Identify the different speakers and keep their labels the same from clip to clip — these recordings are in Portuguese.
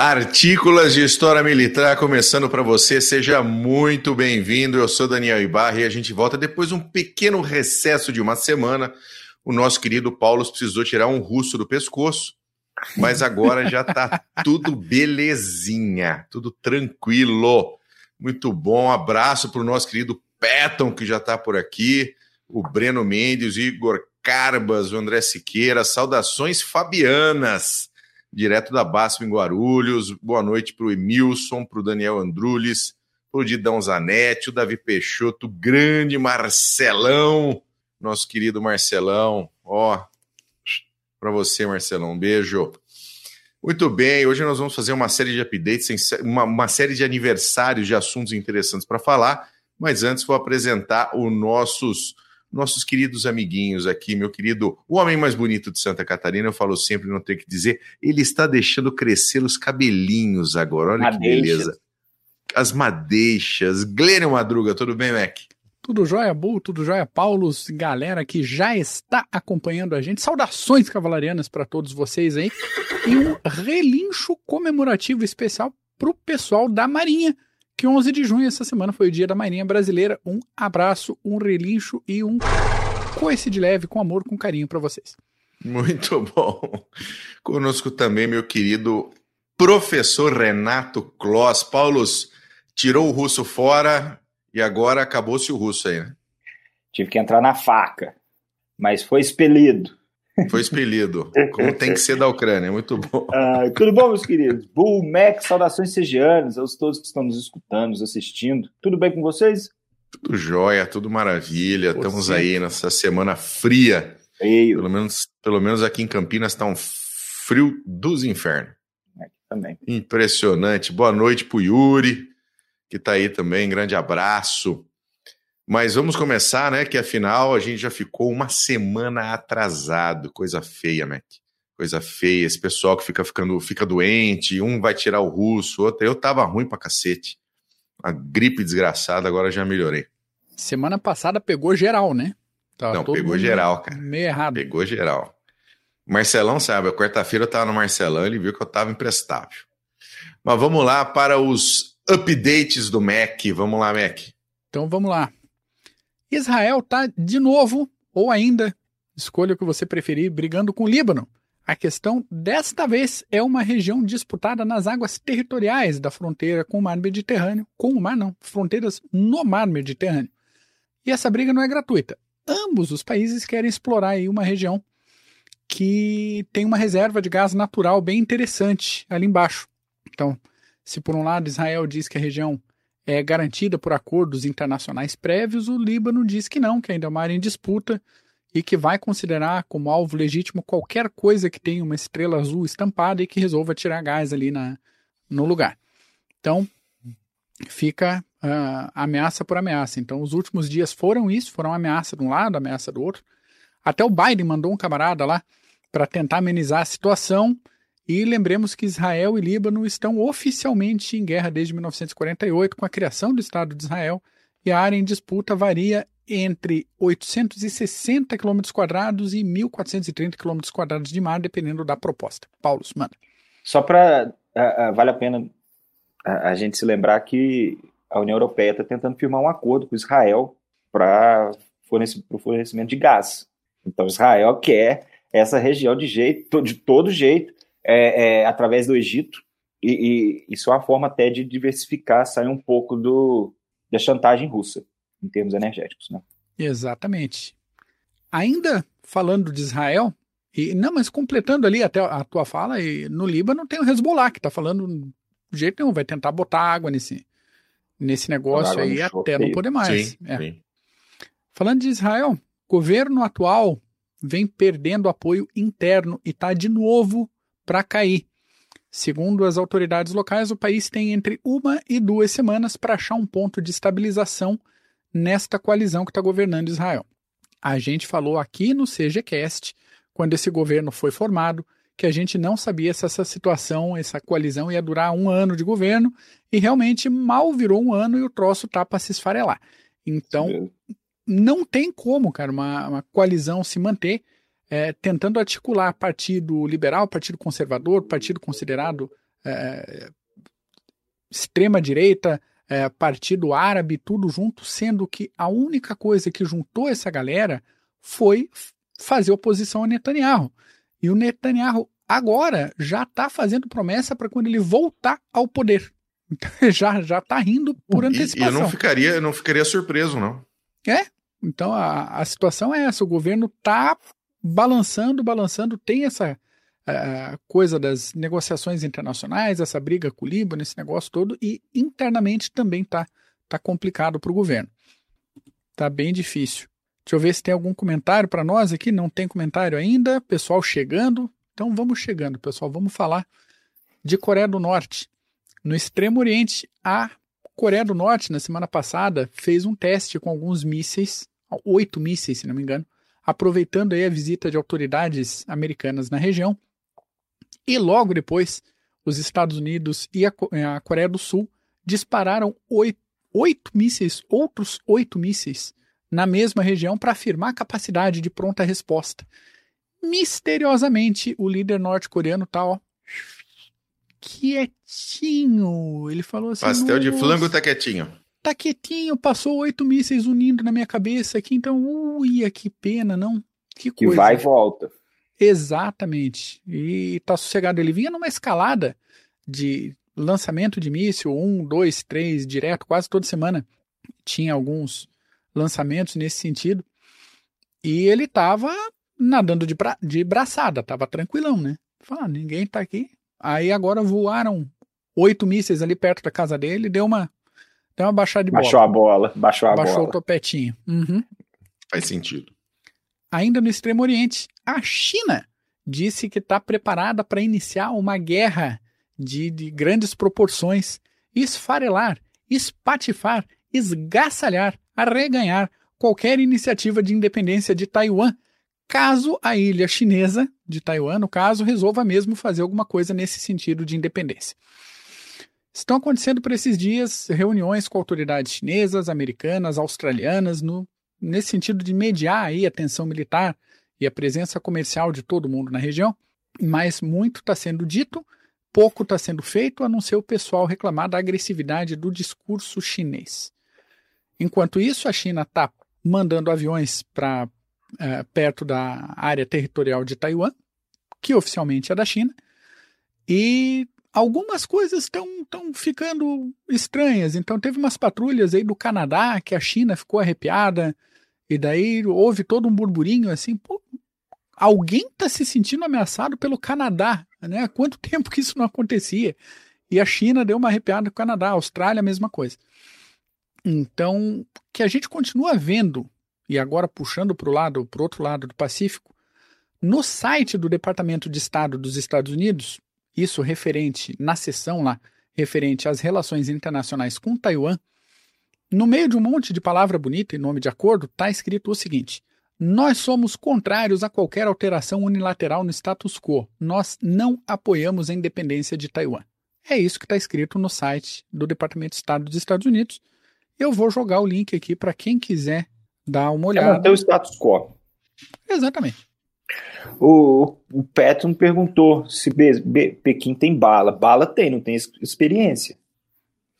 Speaker 1: Partículas de História Militar começando para você, seja muito bem-vindo. Eu sou Daniel Ibarra e a gente volta depois de um pequeno recesso de uma semana. O nosso querido Paulo precisou tirar um russo do pescoço, mas agora já está tudo belezinha, tudo tranquilo. Muito bom. abraço para o nosso querido Peton, que já está por aqui, o Breno Mendes, o Igor Carbas, o André Siqueira. Saudações fabianas direto da BASF em Guarulhos. Boa noite para o Emilson, para o Daniel Andrules, para o Didão Zanetti, o Davi Peixoto, grande Marcelão, nosso querido Marcelão. Ó, para você, Marcelão, um beijo. Muito bem, hoje nós vamos fazer uma série de updates, uma, uma série de aniversários de assuntos interessantes para falar, mas antes vou apresentar os nossos nossos queridos amiguinhos aqui, meu querido, o homem mais bonito de Santa Catarina, eu falo sempre, não tenho que dizer, ele está deixando crescer os cabelinhos agora, olha Madeixas. que beleza. As madeixas. Glênio Madruga, tudo bem, Mac?
Speaker 2: Tudo jóia, Bull, tudo jóia, Paulos, galera que já está acompanhando a gente. Saudações cavalarianas para todos vocês aí. E um relincho comemorativo especial para o pessoal da Marinha que 11 de junho, essa semana, foi o dia da Marinha Brasileira. Um abraço, um relincho e um coice de leve, com amor, com carinho para vocês.
Speaker 1: Muito bom. Conosco também, meu querido professor Renato Kloss. Paulos, tirou o russo fora e agora acabou-se o russo aí, né?
Speaker 3: Tive que entrar na faca, mas foi expelido.
Speaker 1: Foi expelido, como tem que ser da Ucrânia, muito bom.
Speaker 3: Ah, tudo bom, meus queridos? Bull, Mac, saudações segianas aos todos que estão nos escutando, nos assistindo. Tudo bem com vocês?
Speaker 1: Tudo jóia, tudo maravilha. Por Estamos sim. aí nessa semana fria. Feio. Pelo menos, pelo menos aqui em Campinas está um frio dos infernos.
Speaker 3: Aqui também.
Speaker 1: Impressionante. Boa noite pro Yuri, que está aí também. Grande abraço. Mas vamos começar, né? Que afinal a gente já ficou uma semana atrasado. Coisa feia, Mac. Coisa feia. Esse pessoal que fica ficando, fica doente, um vai tirar o russo, outro. Eu tava ruim pra cacete. A gripe desgraçada, agora já melhorei.
Speaker 2: Semana passada pegou geral, né?
Speaker 1: Tava Não, pegou geral, cara.
Speaker 2: Meio errado.
Speaker 1: Pegou geral. Marcelão, sabe, quarta-feira eu tava no Marcelão, ele viu que eu tava imprestável. Mas vamos lá para os updates do Mac. Vamos lá, Mac.
Speaker 2: Então vamos lá. Israel está de novo, ou ainda, escolha o que você preferir, brigando com o Líbano. A questão desta vez é uma região disputada nas águas territoriais da fronteira com o mar Mediterrâneo, com o mar não, fronteiras no mar Mediterrâneo. E essa briga não é gratuita. Ambos os países querem explorar aí uma região que tem uma reserva de gás natural bem interessante ali embaixo. Então, se por um lado Israel diz que a região é garantida por acordos internacionais prévios, o Líbano diz que não, que ainda é uma área em disputa e que vai considerar como alvo legítimo qualquer coisa que tenha uma estrela azul estampada e que resolva tirar gás ali na, no lugar. Então, fica uh, ameaça por ameaça. Então, os últimos dias foram isso, foram ameaça de um lado, ameaça do outro. Até o Biden mandou um camarada lá para tentar amenizar a situação e lembremos que Israel e Líbano estão oficialmente em guerra desde 1948, com a criação do Estado de Israel, e a área em disputa varia entre 860 km quadrados e 1.430 km quadrados de mar, dependendo da proposta. Paulo, manda.
Speaker 3: Só para. Uh, uh, vale a pena uh, a gente se lembrar que a União Europeia está tentando firmar um acordo com Israel para o fornecimento de gás. Então, Israel quer essa região de jeito, de todo jeito, é, é, através do Egito, e, e, isso é uma forma até de diversificar, sair um pouco do, da chantagem russa, em termos energéticos. Né?
Speaker 2: Exatamente. Ainda falando de Israel, e não, mas completando ali até a tua fala, e no Líbano tem o Hezbollah, que está falando de jeito nenhum, vai tentar botar água nesse, nesse negócio aí até não poder mais. Sim, é. sim. Falando de Israel, governo atual vem perdendo apoio interno e está de novo para cair. Segundo as autoridades locais, o país tem entre uma e duas semanas para achar um ponto de estabilização nesta coalizão que está governando Israel. A gente falou aqui no CGCast, quando esse governo foi formado, que a gente não sabia se essa situação, essa coalizão ia durar um ano de governo, e realmente mal virou um ano e o troço tá para se esfarelar. Então, não tem como, cara, uma, uma coalizão se manter é, tentando articular partido liberal, partido conservador, partido considerado é, extrema-direita, é, partido árabe, tudo junto, sendo que a única coisa que juntou essa galera foi fazer oposição a Netanyahu. E o Netanyahu agora já está fazendo promessa para quando ele voltar ao poder. Então, já já está rindo por antecipação.
Speaker 1: E, eu não ficaria, eu não ficaria surpreso, não.
Speaker 2: É. Então a, a situação é essa. O governo está balançando, balançando. Tem essa coisa das negociações internacionais, essa briga com o Líbano, esse negócio todo, e internamente também está tá complicado para o governo. Tá bem difícil. Deixa eu ver se tem algum comentário para nós aqui. Não tem comentário ainda. Pessoal chegando. Então vamos chegando, pessoal. Vamos falar de Coreia do Norte. No Extremo Oriente, a Coreia do Norte, na semana passada, fez um teste com alguns mísseis, oito mísseis, se não me engano, aproveitando aí a visita de autoridades americanas na região. E logo depois, os Estados Unidos e a, a Coreia do Sul dispararam oito, oito mísseis, outros oito mísseis, na mesma região para afirmar a capacidade de pronta resposta. Misteriosamente, o líder norte-coreano está ó, quietinho. Ele falou assim:
Speaker 1: Pastel de flango tá quietinho.
Speaker 2: Tá quietinho, passou oito mísseis unindo na minha cabeça aqui, então, ui, que pena, não? Que coisa.
Speaker 3: Que vai e volta.
Speaker 2: Exatamente. E tá sossegado. Ele vinha numa escalada de lançamento de míssil, um, dois, três, direto, quase toda semana. Tinha alguns lançamentos nesse sentido. E ele tava nadando de, bra de braçada, tava tranquilão, né? Fala, ah, ninguém tá aqui, Aí agora voaram oito mísseis ali perto da casa dele, deu uma, deu uma baixada de
Speaker 3: baixou
Speaker 2: bola.
Speaker 3: Baixou a bola, baixou a
Speaker 2: baixou
Speaker 3: bola.
Speaker 2: Baixou o topetinho. Uhum.
Speaker 1: Faz sentido.
Speaker 2: Ainda no Extremo Oriente, a China disse que está preparada para iniciar uma guerra de, de grandes proporções, esfarelar, espatifar, esgaçalhar, arreganhar qualquer iniciativa de independência de Taiwan caso a ilha chinesa de Taiwan, no caso, resolva mesmo fazer alguma coisa nesse sentido de independência. Estão acontecendo por esses dias reuniões com autoridades chinesas, americanas, australianas, no, nesse sentido de mediar aí a tensão militar e a presença comercial de todo mundo na região, mas muito está sendo dito, pouco está sendo feito, a não ser o pessoal reclamar da agressividade do discurso chinês. Enquanto isso, a China está mandando aviões para é, perto da área territorial de Taiwan, que oficialmente é da China, e algumas coisas estão ficando estranhas. Então teve umas patrulhas aí do Canadá que a China ficou arrepiada, e daí houve todo um burburinho assim, pô, alguém está se sentindo ameaçado pelo Canadá, né? Há quanto tempo que isso não acontecia? E a China deu uma arrepiada com o Canadá, a Austrália a mesma coisa. Então, que a gente continua vendo e agora puxando para o lado, para outro lado do Pacífico, no site do Departamento de Estado dos Estados Unidos, isso referente na seção lá, referente às relações internacionais com Taiwan, no meio de um monte de palavra bonita e nome de acordo, está escrito o seguinte: Nós somos contrários a qualquer alteração unilateral no status quo. Nós não apoiamos a independência de Taiwan. É isso que está escrito no site do Departamento de Estado dos Estados Unidos. Eu vou jogar o link aqui para quem quiser Dá uma olhada. É
Speaker 3: manter o status quo.
Speaker 2: Exatamente.
Speaker 3: O, o Petron perguntou se Be, Be, Pequim tem bala. Bala tem, não tem experiência.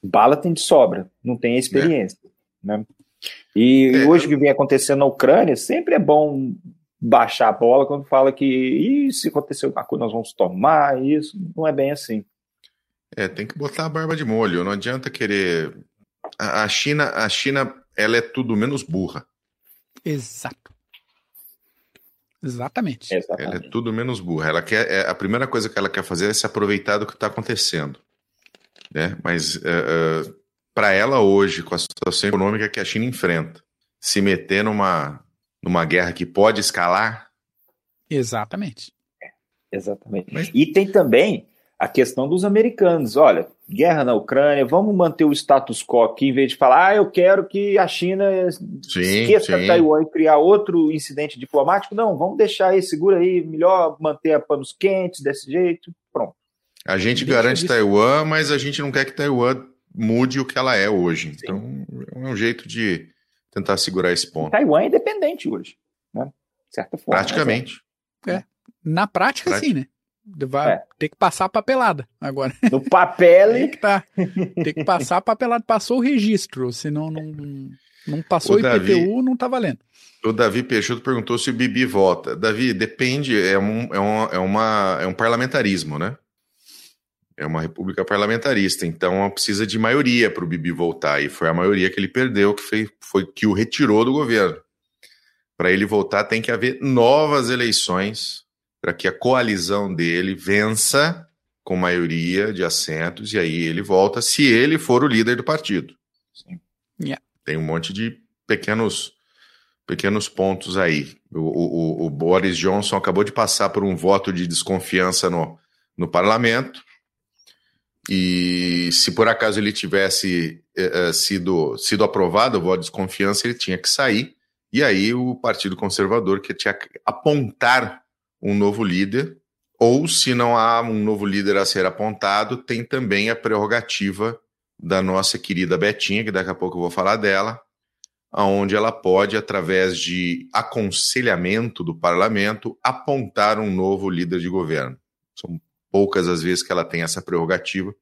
Speaker 3: Bala tem de sobra, não tem experiência. É. Né? E é. hoje o que vem acontecendo na Ucrânia, sempre é bom baixar a bola quando fala que se acontecer alguma coisa nós vamos tomar, isso não é bem assim.
Speaker 1: É, tem que botar a barba de molho, não adianta querer... A China, a China ela é tudo menos burra.
Speaker 2: Exato. Exatamente.
Speaker 1: Exatamente. Ela é tudo menos burra. Ela quer, é, a primeira coisa que ela quer fazer é se aproveitar do que está acontecendo. Né? Mas uh, é, uh, é, para ela hoje, com a situação econômica que a China enfrenta, se meter numa, numa guerra que pode escalar.
Speaker 2: Exatamente.
Speaker 3: É, exatamente. Mas... E tem também a questão dos americanos. Olha, guerra na Ucrânia, vamos manter o status quo aqui, em vez de falar, ah, eu quero que a China sim, esqueça sim. Taiwan e criar outro incidente diplomático. Não, vamos deixar aí, segura aí, melhor manter a panos quentes desse jeito. Pronto.
Speaker 1: A gente Deixa garante isso. Taiwan, mas a gente não quer que Taiwan mude o que ela é hoje. Sim. Então, é um jeito de tentar segurar esse ponto.
Speaker 3: Taiwan é independente hoje, né? De certa forma.
Speaker 1: Praticamente.
Speaker 2: É. Na prática, Prática. sim, né? Vai é. ter que passar a papelada agora.
Speaker 3: No papel.
Speaker 2: tem, que tá, tem que passar a papelada. Passou o registro, senão não, não passou o, IPTU, Davi, não tá valendo.
Speaker 1: O Davi Peixoto perguntou se o Bibi vota. Davi, depende, é um, é, um, é, uma, é um parlamentarismo, né? É uma república parlamentarista, então precisa de maioria para o Bibi voltar. E foi a maioria que ele perdeu, que foi, foi que o retirou do governo. Para ele voltar, tem que haver novas eleições para que a coalizão dele vença com maioria de assentos e aí ele volta, se ele for o líder do partido.
Speaker 2: Sim. Yeah.
Speaker 1: Tem um monte de pequenos pequenos pontos aí. O, o, o, Boris Johnson acabou de passar por um voto de desconfiança no, no parlamento. E se por acaso ele tivesse eh, eh sido, sido aprovado o voto de desconfiança, ele tinha que sair. E aí o Partido Conservador que tinha que apontar um novo líder, ou se não há um novo líder a ser apontado, tem também a prerrogativa da nossa querida Betinha, que daqui a pouco eu vou falar dela, onde ela pode, através de aconselhamento do parlamento, apontar um novo líder de governo. São poucas as vezes que ela tem essa prerrogativa.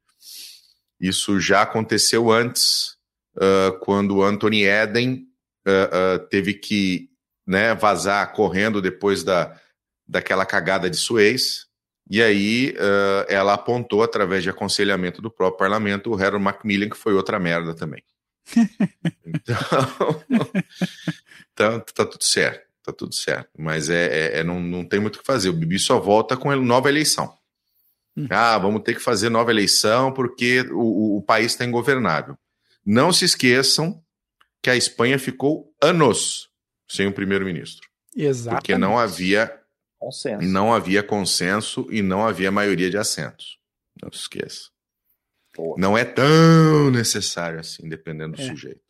Speaker 1: Isso já aconteceu antes, uh, quando Anthony Eden uh, uh, teve que né, vazar correndo depois da, daquela cagada de Suez, e aí uh, ela apontou, através de aconselhamento do próprio parlamento, o Harold Macmillan, que foi outra merda também. então, então, tá tudo certo, tá tudo certo. Mas é, é, é, não, não tem muito o que fazer. O Bibi só volta com nova eleição. Hum. Ah, vamos ter que fazer nova eleição porque o, o, o país está ingovernável. Não se esqueçam que a Espanha ficou anos sem um primeiro-ministro.
Speaker 2: Exatamente.
Speaker 1: Porque não havia
Speaker 3: Consenso.
Speaker 1: Não havia consenso e não havia maioria de assentos. Não se esqueça. Não é tão necessário assim, dependendo do é. sujeito.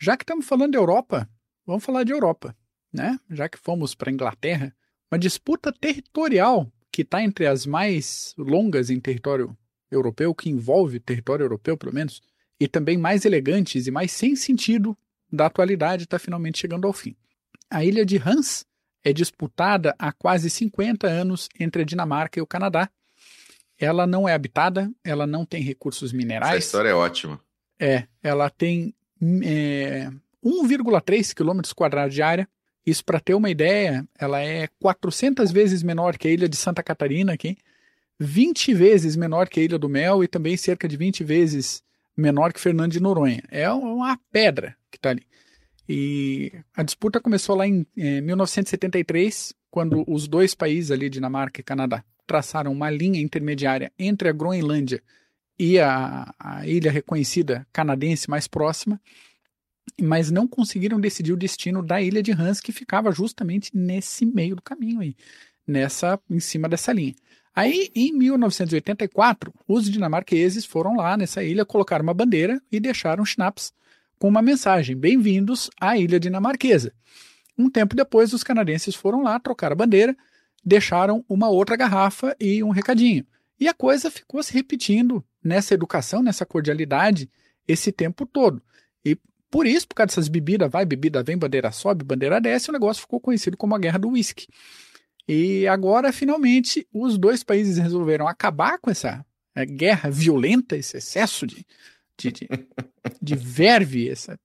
Speaker 2: Já que estamos falando de Europa, vamos falar de Europa, né? Já que fomos para a Inglaterra, uma disputa territorial que está entre as mais longas em território europeu, que envolve território europeu, pelo menos, e também mais elegantes e mais sem sentido da atualidade, está finalmente chegando ao fim. A ilha de Hans é disputada há quase 50 anos entre a Dinamarca e o Canadá. Ela não é habitada, ela não tem recursos minerais.
Speaker 1: Essa história é ótima.
Speaker 2: É, ela tem é, 1,3 km quadrados de área. Isso, para ter uma ideia, ela é 400 vezes menor que a ilha de Santa Catarina aqui, 20 vezes menor que a Ilha do Mel e também cerca de 20 vezes menor que Fernando de Noronha. É uma pedra que está ali. E a disputa começou lá em, em 1973, quando os dois países ali, Dinamarca e Canadá, traçaram uma linha intermediária entre a Groenlândia e a, a ilha reconhecida canadense mais próxima, mas não conseguiram decidir o destino da ilha de Hans, que ficava justamente nesse meio do caminho aí, nessa, em cima dessa linha. Aí, em 1984, os dinamarqueses foram lá nessa ilha, colocaram uma bandeira e deixaram schnapps com uma mensagem: Bem-vindos à ilha dinamarquesa. Um tempo depois, os canadenses foram lá, trocaram a bandeira, deixaram uma outra garrafa e um recadinho. E a coisa ficou se repetindo nessa educação, nessa cordialidade, esse tempo todo. E por isso, por causa dessas bebidas, vai, bebida vem, bandeira sobe, bandeira desce, o negócio ficou conhecido como a Guerra do Whisky. E agora, finalmente, os dois países resolveram acabar com essa é, guerra violenta, esse excesso de, de, de, de verve, essa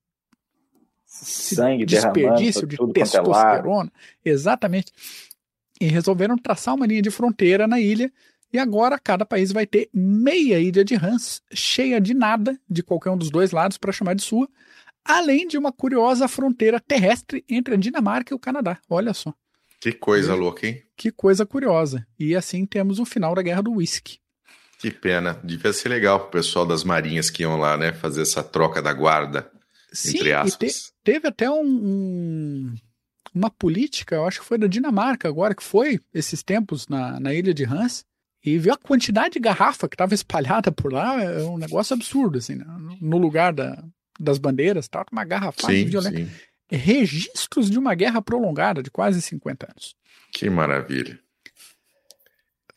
Speaker 3: sangue
Speaker 2: desperdício de
Speaker 3: é
Speaker 2: testosterona. É Exatamente. E resolveram traçar uma linha de fronteira na ilha. E agora cada país vai ter meia ilha de Hans, cheia de nada de qualquer um dos dois lados para chamar de sua, além de uma curiosa fronteira terrestre entre a Dinamarca e o Canadá. Olha só.
Speaker 1: Que coisa louca, hein?
Speaker 2: Que coisa curiosa. E assim temos o final da Guerra do Whisky.
Speaker 1: Que pena. Devia ser legal pro pessoal das marinhas que iam lá, né? Fazer essa troca da guarda. Sim, entre aspas.
Speaker 2: Te, teve até um, um, uma política, eu acho que foi da Dinamarca agora, que foi esses tempos na, na ilha de Hans, e viu a quantidade de garrafa que estava espalhada por lá, é um negócio absurdo, assim, né? no lugar da, das bandeiras, tava uma garrafa violenta. Sim. Registros de uma guerra prolongada de quase 50 anos.
Speaker 1: Que maravilha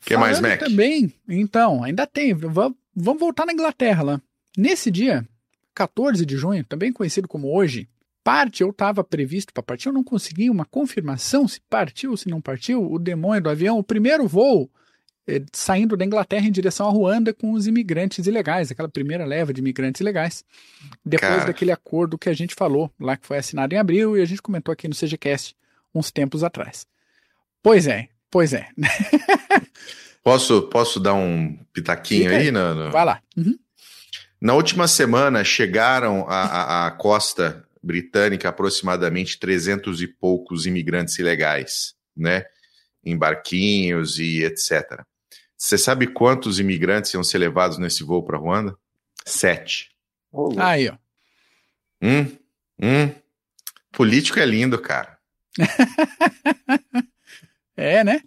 Speaker 1: que mais, Mac?
Speaker 2: também, então, ainda tem. Vamos voltar na Inglaterra lá. Nesse dia, 14 de junho, também conhecido como hoje, parte eu estava previsto para partir, eu não consegui uma confirmação se partiu, se não partiu, o demônio do avião, o primeiro voo eh, saindo da Inglaterra em direção a Ruanda com os imigrantes ilegais, aquela primeira leva de imigrantes ilegais, depois
Speaker 1: Cara.
Speaker 2: daquele acordo que a gente falou lá, que foi assinado em abril e a gente comentou aqui no CGCast uns tempos atrás. Pois é, pois é.
Speaker 1: Posso, posso dar um pitaquinho
Speaker 2: aí.
Speaker 1: aí? No, no-
Speaker 2: Vai lá. Uhum.
Speaker 1: Na última semana chegaram à, à- costa britânica aproximadamente 300 e poucos imigrantes ilegais, né? Em barquinhos e etc. Você sabe quantos imigrantes iam ser levados nesse voo para Ruanda? Sete.
Speaker 2: Aí, ó.
Speaker 1: Hum, hum. Político é lindo, cara.
Speaker 2: É, né?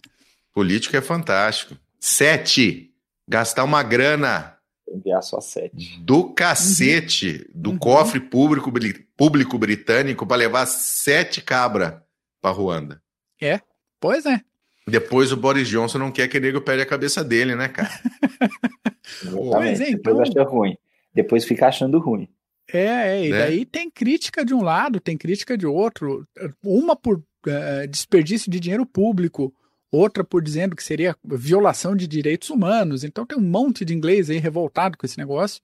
Speaker 1: Político é fantástico. Sete. Gastar uma grana
Speaker 3: enviar só sete.
Speaker 1: do cacete do
Speaker 2: Uhum.
Speaker 1: cofre público, público britânico para levar sete cabra para Ruanda.
Speaker 2: Pois é.
Speaker 1: Depois o Boris Johnson não quer que o nego perde a cabeça dele, né, cara?
Speaker 2: Pois é, então-
Speaker 3: Depois acha ruim. Depois fica achando ruim.
Speaker 2: É, é, e
Speaker 1: Né?
Speaker 2: daí tem crítica de um lado, tem crítica de outro, uma por eh, desperdício de dinheiro público, outra por dizendo que seria violação de direitos humanos. Então tem um monte de inglês aí revoltado com esse negócio.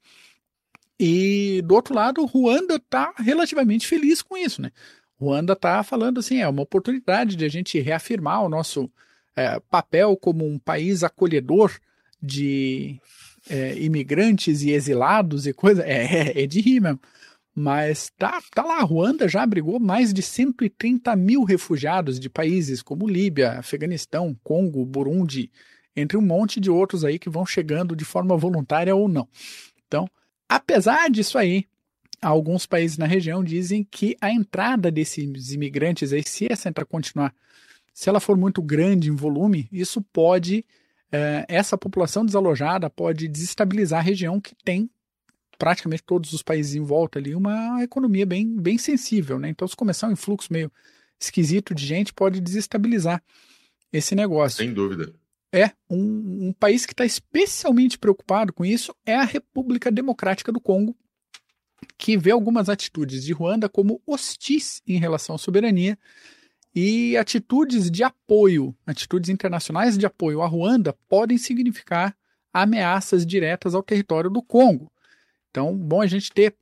Speaker 2: E do outro lado, Ruanda está relativamente feliz com isso, né? Ruanda está falando assim, é uma oportunidade de a gente reafirmar o nosso eh, papel como um país acolhedor de é, imigrantes e exilados e coisa, é, é, é de rir mesmo. Mas tá, tá lá, a Ruanda já abrigou mais de 130 mil refugiados de países como Líbia, Afeganistão, Congo, Burundi, entre um monte de outros aí que vão chegando de forma voluntária ou não. Então, apesar disso aí, alguns países na região dizem que a entrada desses imigrantes aí, se essa entrada continuar, se ela for muito grande em volume, isso pode eh, essa população desalojada pode desestabilizar a região que tem praticamente todos os países em volta ali uma economia bem, bem sensível, né? Então, se começar um influxo meio esquisito de gente, pode desestabilizar esse negócio.
Speaker 1: Sem dúvida.
Speaker 2: É, um, um país que está especialmente preocupado com isso é a República Democrática do Congo, que vê algumas atitudes de Ruanda como hostis em relação à soberania e atitudes de apoio, atitudes internacionais de apoio à Ruanda podem significar ameaças diretas ao território do Congo. Então, bom a gente ter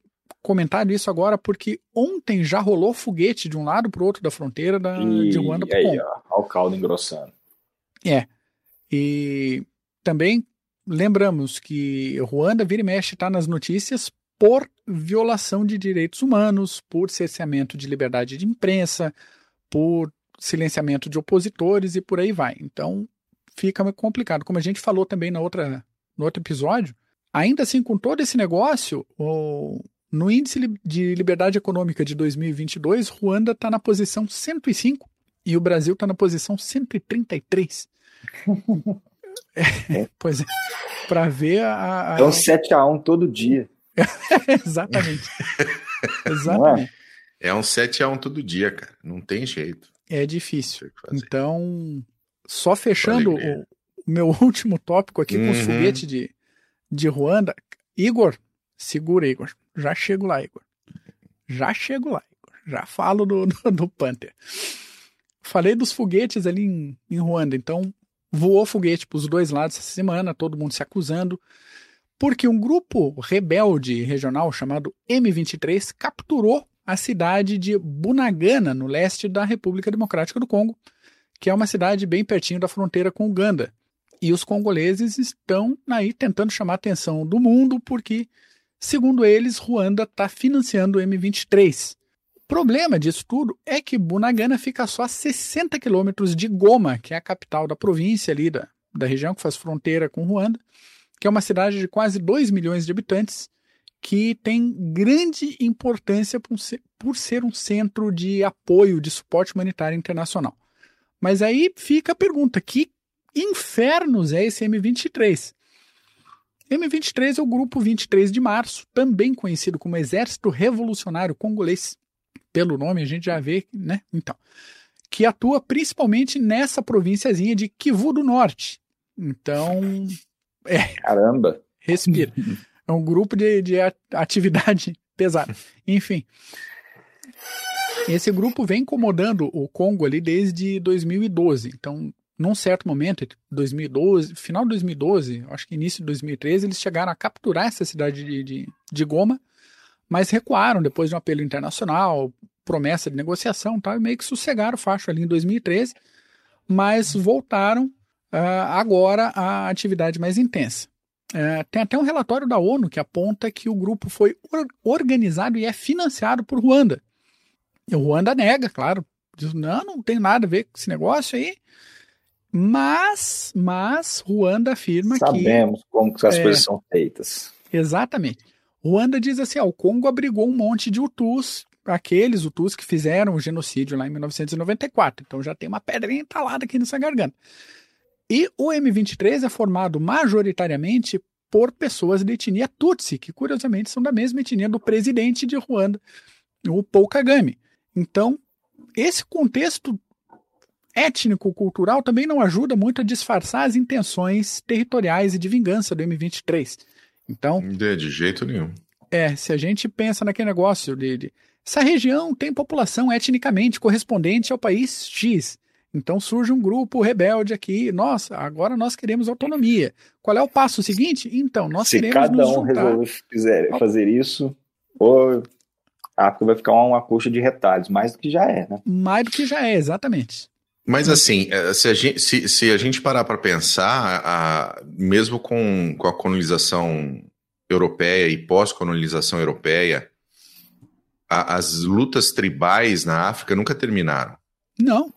Speaker 2: comentado isso agora, porque ontem já rolou foguete de um lado para o outro da fronteira da,
Speaker 3: E
Speaker 2: de Ruanda para Congo.
Speaker 3: ó, o caldo engrossando.
Speaker 2: E também lembramos que Ruanda vira e mexe está nas notícias por violação de direitos humanos, por cerceamento de liberdade de imprensa, por silenciamento de opositores e por aí vai. Então fica complicado. Como a gente falou também na outra, no outro episódio, ainda assim, com todo esse negócio, o, no índice de liberdade econômica de 2022, Ruanda está na posição 105 e o Brasil está na posição 133. É, pois é, para ver a. a-
Speaker 3: É um 7x1 todo dia.
Speaker 2: Exatamente. Exatamente.
Speaker 1: É um 7 a 1 todo dia, cara. Não tem jeito.
Speaker 2: É difícil.
Speaker 1: O.
Speaker 2: Então, só fechando o, o meu último tópico aqui com os
Speaker 1: Uhum.
Speaker 2: foguetes de, de Ruanda. Igor, segura, Igor. Já chego lá, Igor. Já chego lá, Igor. Já falo do, do, do Panther. Falei dos foguetes ali em, em Ruanda. Então, voou foguete para os dois lados essa semana, todo mundo se acusando. Porque um grupo rebelde regional chamado M23 capturou a cidade de Bunagana, no leste da República Democrática do Congo, que é uma cidade bem pertinho da fronteira com Uganda. E os congoleses estão aí tentando chamar a atenção do mundo porque, segundo eles, Ruanda está financiando o M23. O problema disso tudo é que Bunagana fica só a 60 quilômetros de Goma, que é a capital da província ali da, da região que faz fronteira com Ruanda, que é uma cidade de quase 2 milhões de habitantes, que tem grande importância por ser, por ser um centro de apoio, de suporte humanitário internacional. Mas aí fica a pergunta: que infernos é esse M23? M23 é o grupo 23 de março, também conhecido como Exército Revolucionário Congolês. Pelo nome a gente já vê, né? Então, que atua principalmente nessa provínciazinha de Kivu do Norte. Então,
Speaker 3: Caramba.
Speaker 2: respira. É um grupo de, de atividade pesada. Enfim. Esse grupo vem incomodando o Congo ali desde 2012. Então, num certo momento, 2012, final de 2012, acho que início de 2013, eles chegaram a capturar essa cidade de, de, de Goma, mas recuaram depois de um apelo internacional, promessa de negociação tal, e meio que sossegaram o facho ali em 2013, mas voltaram uh, agora à atividade mais intensa. Uh, tem até um relatório da ONU que aponta que o grupo foi or organizado e é financiado por Ruanda. E o Ruanda nega, claro, diz, não, não tem nada a ver com esse negócio aí. Mas, mas Ruanda afirma
Speaker 3: Sabemos
Speaker 2: que.
Speaker 3: Sabemos como que as é, coisas são feitas.
Speaker 2: Exatamente. Ruanda diz assim: ó, o Congo abrigou um monte de Hutus, aqueles Hutus que fizeram o genocídio lá em 1994. Então já tem uma pedrinha entalada aqui nessa garganta. E o M23 é formado majoritariamente por pessoas de etnia Tutsi, que curiosamente são da mesma etnia do presidente de Ruanda, o Paul Kagame. Então, esse contexto étnico-cultural também não ajuda muito a disfarçar as intenções territoriais e de vingança do M23. Então.
Speaker 1: De, de jeito nenhum.
Speaker 2: É, se a gente pensa naquele negócio de, de. Essa região tem população etnicamente correspondente ao país X. Então surge um grupo rebelde aqui. Nossa, agora nós queremos autonomia. Qual é o passo seguinte? Então, nós
Speaker 3: Se
Speaker 2: queremos.
Speaker 3: Se cada um resolver fazer isso, ou a África vai ficar uma coxa de retalhos, mais do que já é, né?
Speaker 2: Mais do que já é, exatamente.
Speaker 1: Mas assim, eh, se a gente, se, se a gente parar para pensar, a, mesmo com, com a colonização europeia e pós-colonização europeia, a, as lutas tribais na África nunca terminaram.
Speaker 2: Não.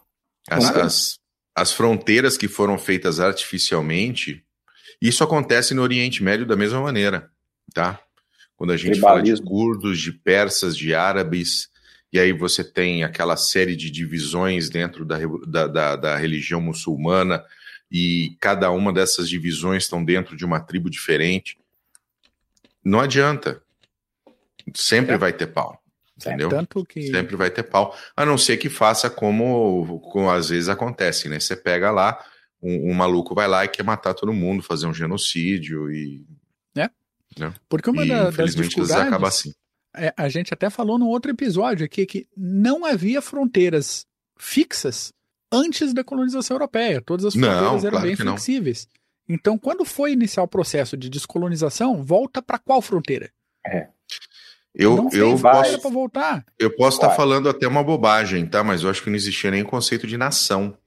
Speaker 1: As, as, as fronteiras que foram feitas artificialmente, isso acontece no Oriente Médio da mesma maneira, tá? Quando a gente fala de curdos, de persas, de árabes, e aí você tem aquela série de divisões dentro da, da, da, da religião muçulmana, e cada uma dessas divisões estão dentro de uma tribo diferente. Não adianta. Sempre é. vai ter pau. Entendeu? É,
Speaker 2: que...
Speaker 1: Sempre vai ter pau. A não ser que faça como, como às vezes acontece, né? Você pega lá, um, um, maluco vai lá e quer matar todo mundo, fazer um genocídio e.
Speaker 2: É. Né? Porque uma e, da, das dificuldades.
Speaker 1: acaba assim
Speaker 2: é, a gente até falou no outro episódio aqui que não havia fronteiras fixas antes da colonização europeia. Todas as fronteiras não, eram claro bem flexíveis. Não. Então, quando foi iniciar o processo de descolonização, volta para qual fronteira?
Speaker 3: É.
Speaker 1: Eu,
Speaker 2: não
Speaker 1: eu posso,
Speaker 2: para voltar.
Speaker 1: Eu posso estar tá falando até uma bobagem, tá? Mas eu acho que não existia nem conceito de nação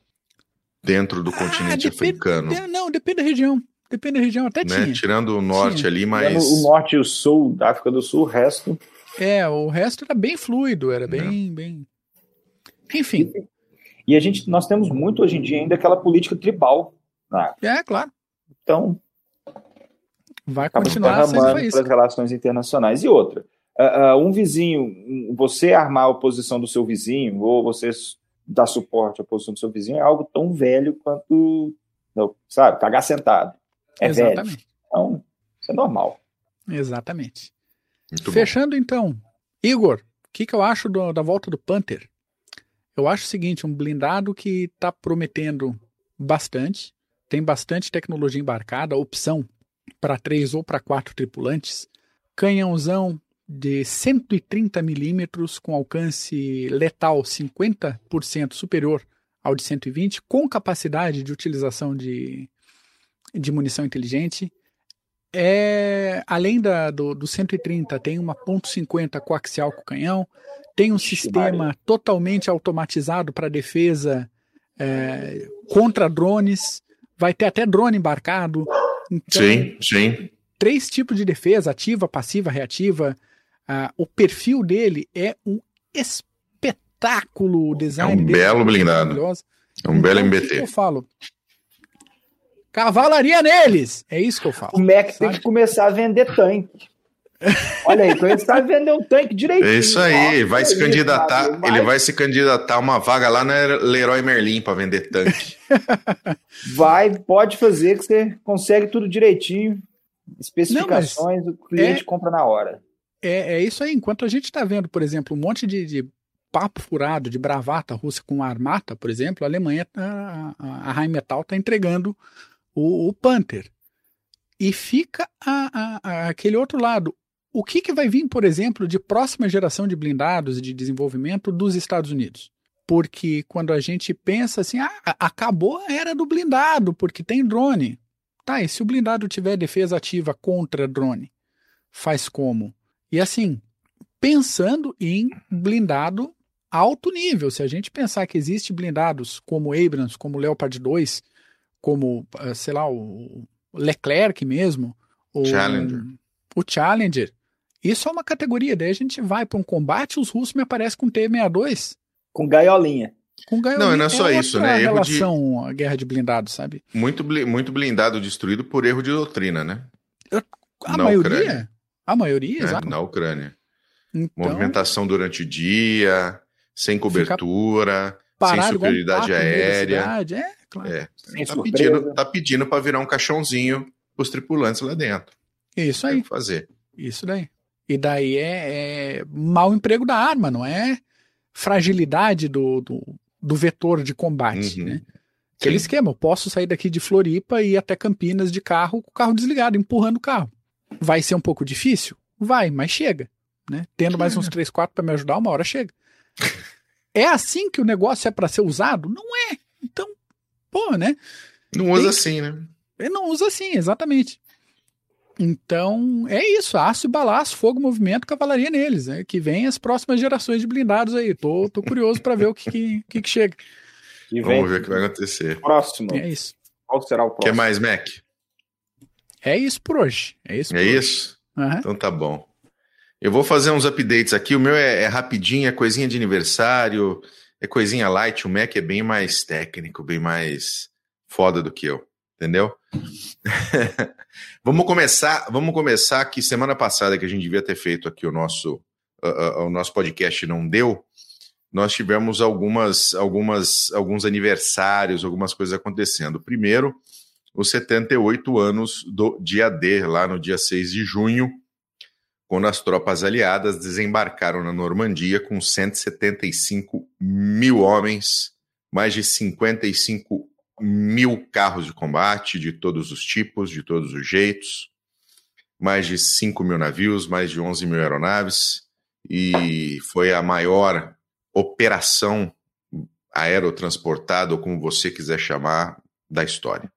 Speaker 1: dentro do ah, continente depende, africano.
Speaker 2: não, depende da região. Depende da região, até né? tinha.
Speaker 1: Tirando o norte tinha. ali, mas.
Speaker 3: O norte e o sul da África do Sul, o resto
Speaker 2: é, o resto era bem fluido, era bem, é. bem. Enfim.
Speaker 3: E a gente, nós temos muito hoje em dia ainda aquela política tribal.
Speaker 2: Né? É, claro.
Speaker 3: Então.
Speaker 2: Vai continuar sendo
Speaker 3: isso. para as relações internacionais. E outra, uh, uh, um vizinho, você armar a oposição do seu vizinho, ou você dar suporte à posição do seu vizinho, é algo tão velho quanto, sabe, cagar sentado. É Exatamente. velho. Então, isso é normal.
Speaker 2: Exatamente. Muito Fechando bom. então, Igor, o que, que eu acho do, da volta do Panther? Eu acho o seguinte, um blindado que está prometendo bastante, tem bastante tecnologia embarcada, opção para três ou para quatro tripulantes, canhãozão de 130 milímetros com alcance letal 50% superior ao de 120, com capacidade de utilização de, de munição inteligente, é além da, do, do 130, tem uma .50 coaxial com canhão, tem um sistema totalmente automatizado para defesa é, contra drones, vai ter até drone embarcado.
Speaker 1: Então, sim, sim.
Speaker 2: Três tipos de defesa, ativa, passiva, reativa. Ah, o perfil dele é um espetáculo, o design
Speaker 1: é um belo é blindado. É um então, belo MBT.
Speaker 2: Que eu falo, Cavalaria neles! É isso que eu falo.
Speaker 3: O Mac sabe? tem que começar a vender tanque. Olha aí, começar a vender um tanque direitinho.
Speaker 1: É isso aí, vai é se candidatar, ele vai se candidatar uma vaga lá na Leroy Merlin para vender tanque.
Speaker 3: vai, pode fazer que você consegue tudo direitinho. Especificações, Não, o cliente é, compra na hora.
Speaker 2: É, é isso aí. Enquanto a gente está vendo, por exemplo, um monte de, de papo furado de bravata russa com armata, por exemplo, a Alemanha, a, a, a Rheinmetall está entregando o, o Panther. E fica a, a, a, aquele outro lado. O que, que vai vir, por exemplo, de próxima geração de blindados e de desenvolvimento dos Estados Unidos? Porque quando a gente pensa assim, ah, acabou a era do blindado, porque tem drone. Tá, e se o blindado tiver defesa ativa contra drone, faz como? E assim, pensando em blindado alto nível, se a gente pensar que existe blindados como Abrams, como Leopard 2, como, eh, sei lá, o Leclerc mesmo, o
Speaker 1: Challenger.
Speaker 2: O Challenger. Isso é uma categoria, daí a gente vai para um combate, os russos me aparecem com T-62.
Speaker 3: Com gaiolinha.
Speaker 2: Com gaiolinha.
Speaker 1: Não, e não é só
Speaker 2: é
Speaker 1: isso, né?
Speaker 2: Erro relação de... à guerra de blindado, sabe?
Speaker 1: Muito, muito blindado destruído por erro de doutrina, né?
Speaker 2: A na maioria? Ucrânia. A maioria,
Speaker 1: é,
Speaker 2: exato.
Speaker 1: Na Ucrânia. Então, Movimentação durante o dia, sem cobertura, sem superioridade aérea.
Speaker 2: É, claro.
Speaker 1: É. Tá pedindo, tá pedindo para virar um caixãozinho os tripulantes lá dentro.
Speaker 2: Isso aí.
Speaker 1: fazer.
Speaker 2: Isso daí. E daí é, é mau emprego da arma, não é fragilidade do, do, do vetor de combate, uhum. né? Aquele Sim. esquema, eu posso sair daqui de Floripa e ir até Campinas de carro com o carro desligado, empurrando o carro. Vai ser um pouco difícil? Vai, mas chega. Né? Tendo mais uns 3, 4 para me ajudar, uma hora chega. É assim que o negócio é para ser usado? Não é. Então, pô, né?
Speaker 1: Não usa Tem... assim, né?
Speaker 2: Ele não usa assim, exatamente. Então, é isso, aço e balaço, fogo, movimento, cavalaria neles, né? Que vem as próximas gerações de blindados aí. Tô, tô curioso para ver o que, que, que, chega.
Speaker 1: E Vamos ver o que vai acontecer.
Speaker 3: Próximo.
Speaker 2: É isso.
Speaker 3: Qual será o próximo?
Speaker 1: Quer mais, Mac?
Speaker 2: É isso por hoje. É isso.
Speaker 1: é
Speaker 2: hoje.
Speaker 1: isso? Uhum. Então tá bom. Eu vou fazer uns updates aqui. O meu é, é rapidinho, é coisinha de aniversário, é coisinha light. O Mac é bem mais técnico, bem mais foda do que eu entendeu? vamos começar, vamos começar que semana passada que a gente devia ter feito aqui o nosso uh, uh, o nosso podcast não deu. Nós tivemos algumas algumas alguns aniversários, algumas coisas acontecendo. Primeiro, os 78 anos do dia D, lá no dia 6 de junho, quando as tropas aliadas desembarcaram na Normandia com 175 mil homens, mais de 55 mil carros de combate de todos os tipos, de todos os jeitos, mais de 5 mil navios, mais de 11 mil aeronaves, e foi a maior operação aerotransportada, ou como você quiser chamar, da história.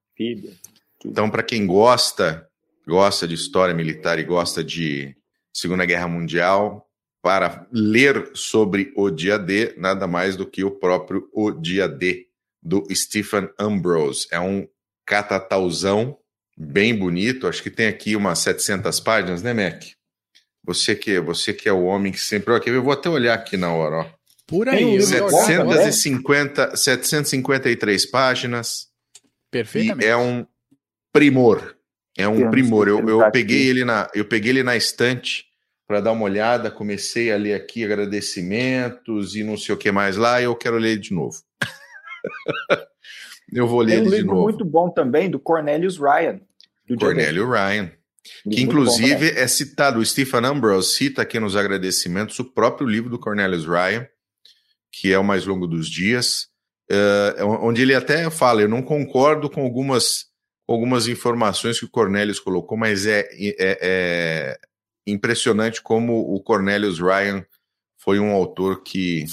Speaker 1: Então, para quem gosta, gosta de história militar e gosta de Segunda Guerra Mundial, para ler sobre o dia D, nada mais do que o próprio O Dia D, do Stephen Ambrose. É um catatauzão bem bonito. Acho que tem aqui umas 700 páginas, né, Mac? Você que, você que é o homem que sempre. Aqui, eu vou até olhar aqui na hora, ó.
Speaker 2: Por aí.
Speaker 1: 750, 753 páginas.
Speaker 2: Perfeitamente.
Speaker 1: E é um primor. É um primor. Eu, eu, peguei ele na, eu peguei ele na estante para dar uma olhada, comecei a ler aqui agradecimentos e não sei o que mais lá, e eu quero ler de novo. Eu vou ler Tem um livro
Speaker 3: muito bom também do Cornelius Ryan.
Speaker 1: Do Cornelius Ryan. Que inclusive é citado, o Stephen Ambrose cita aqui nos agradecimentos o próprio livro do Cornelius Ryan, que é o mais longo dos dias, uh, onde ele até fala: eu não concordo com algumas, algumas informações que o Cornelius colocou, mas é, é, é impressionante como o Cornelius Ryan foi um autor que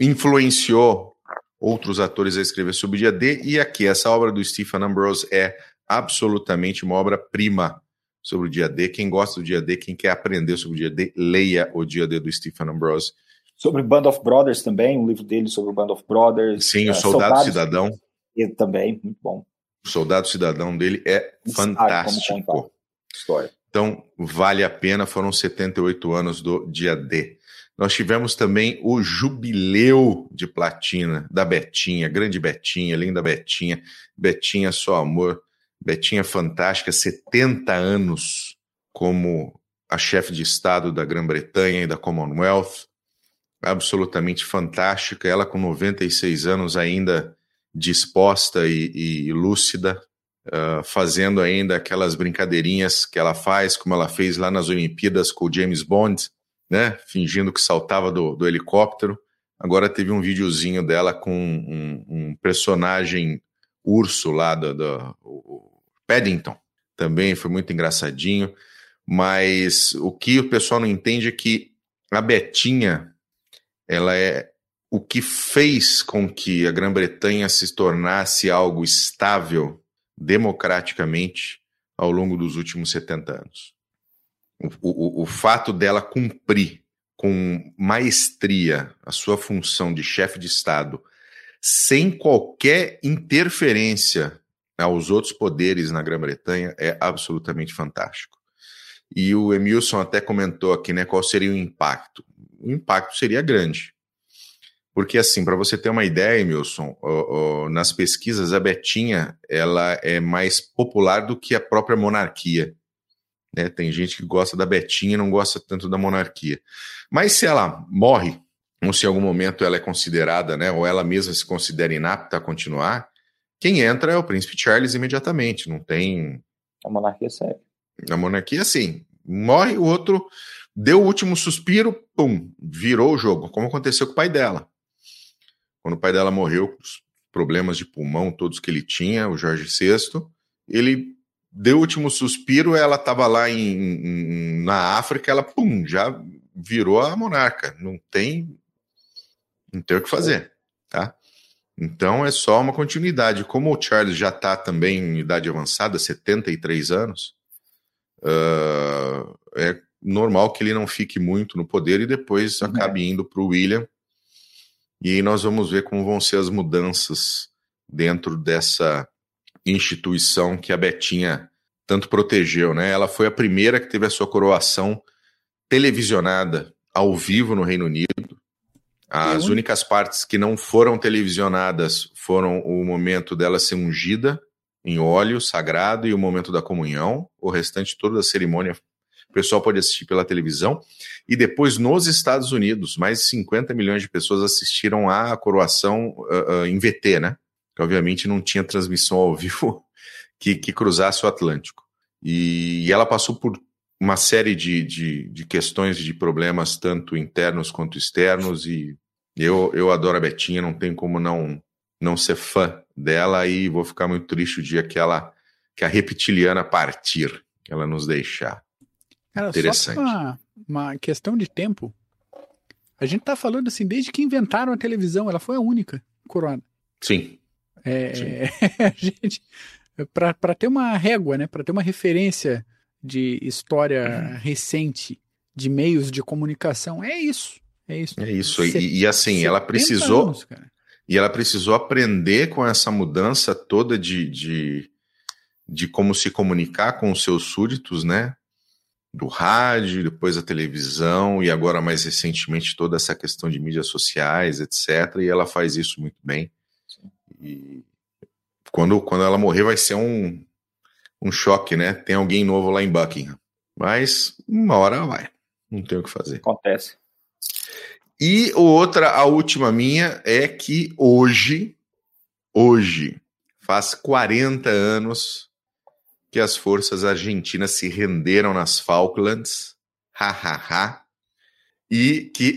Speaker 1: influenciou outros atores a escrever sobre o dia D, e aqui, essa obra do Stephen Ambrose é absolutamente uma obra-prima sobre o dia D. Quem gosta do dia D, quem quer aprender sobre o dia D, leia o dia D do Stephen Ambrose.
Speaker 3: Sobre Band of Brothers também, um livro dele sobre o Band of Brothers.
Speaker 1: Sim, o uh, Soldado Soldados, Cidadão.
Speaker 3: Ele também, muito bom.
Speaker 1: O Soldado Cidadão dele é fantástico.
Speaker 3: História.
Speaker 1: Então, vale a pena, foram 78 anos do dia D. Nós tivemos também o jubileu de platina da Betinha, grande Betinha, linda Betinha, Betinha só amor, Betinha fantástica, 70 anos como a chefe de Estado da Grã-Bretanha e da Commonwealth, absolutamente fantástica, ela com 96 anos ainda disposta e, e lúcida, uh, fazendo ainda aquelas brincadeirinhas que ela faz, como ela fez lá nas Olimpíadas com o James Bond, né, fingindo que saltava do, do helicóptero. Agora teve um videozinho dela com um, um personagem urso lá do, do Paddington. Também foi muito engraçadinho. Mas o que o pessoal não entende é que a Betinha ela é o que fez com que a Grã-Bretanha se tornasse algo estável democraticamente ao longo dos últimos 70 anos. O, o, o fato dela cumprir com maestria a sua função de chefe de Estado, sem qualquer interferência aos outros poderes na Grã-Bretanha, é absolutamente fantástico. E o Emilson até comentou aqui, né, qual seria o impacto. O impacto seria grande. Porque, assim, para você ter uma ideia, Emilson, nas pesquisas, a Betinha ela é mais popular do que a própria monarquia. Né? Tem gente que gosta da Betinha e não gosta tanto da monarquia. Mas se ela morre, ou se em algum momento ela é considerada, né, ou ela mesma se considera inapta a continuar, quem entra é o príncipe Charles imediatamente. Não tem.
Speaker 3: A monarquia segue.
Speaker 1: A monarquia, sim. Morre, o outro deu o último suspiro, pum, virou o jogo, como aconteceu com o pai dela. Quando o pai dela morreu, os problemas de pulmão todos que ele tinha, o Jorge VI, ele deu o último suspiro, ela estava lá em, em, na África, ela, pum, já virou a monarca. Não tem, não tem o que fazer, tá? Então é só uma continuidade. Como o Charles já está também em idade avançada, 73 anos, uh, é normal que ele não fique muito no poder e depois uhum. acabe indo para o William e aí nós vamos ver como vão ser as mudanças dentro dessa instituição que a Betinha tanto protegeu, né? Ela foi a primeira que teve a sua coroação televisionada ao vivo no Reino Unido. As únicas partes que não foram televisionadas foram o momento dela ser ungida em óleo sagrado e o momento da comunhão. O restante toda a cerimônia o pessoal pode assistir pela televisão. E depois, nos Estados Unidos, mais de 50 milhões de pessoas assistiram à coroação uh, uh, em VT, né? Que obviamente não tinha transmissão ao vivo que, que cruzasse o Atlântico. E, e ela passou por uma série de, de, de, questões, de problemas, tanto internos quanto externos, e eu, eu adoro a Betinha, não tem como não, não ser fã dela, e vou ficar muito triste o dia que ela que a reptiliana partir, que ela nos deixar.
Speaker 2: Cara, Interessante. Só uma, uma questão de tempo. A gente tá falando assim, desde que inventaram a televisão, ela foi a única coroada.
Speaker 1: Sim.
Speaker 2: É, Sim. a gente, para ter uma régua, né, para ter uma referência de história uhum. recente de meios de comunicação, é isso. É isso.
Speaker 1: É isso. E, e assim, ela precisou. Anos, e ela precisou aprender com essa mudança toda de, de, de como se comunicar com os seus súditos, né? Do rádio, depois a televisão e agora mais recentemente toda essa questão de mídias sociais, etc. E ela faz isso muito bem. E quando, quando ela morrer vai ser um, um choque, né? Tem alguém novo lá em Buckingham. Mas uma hora vai. Não tem o que fazer.
Speaker 3: Acontece.
Speaker 1: E outra, a última minha, é que hoje, hoje, faz 40 anos que as forças argentinas se renderam nas Falklands, hahaha, e que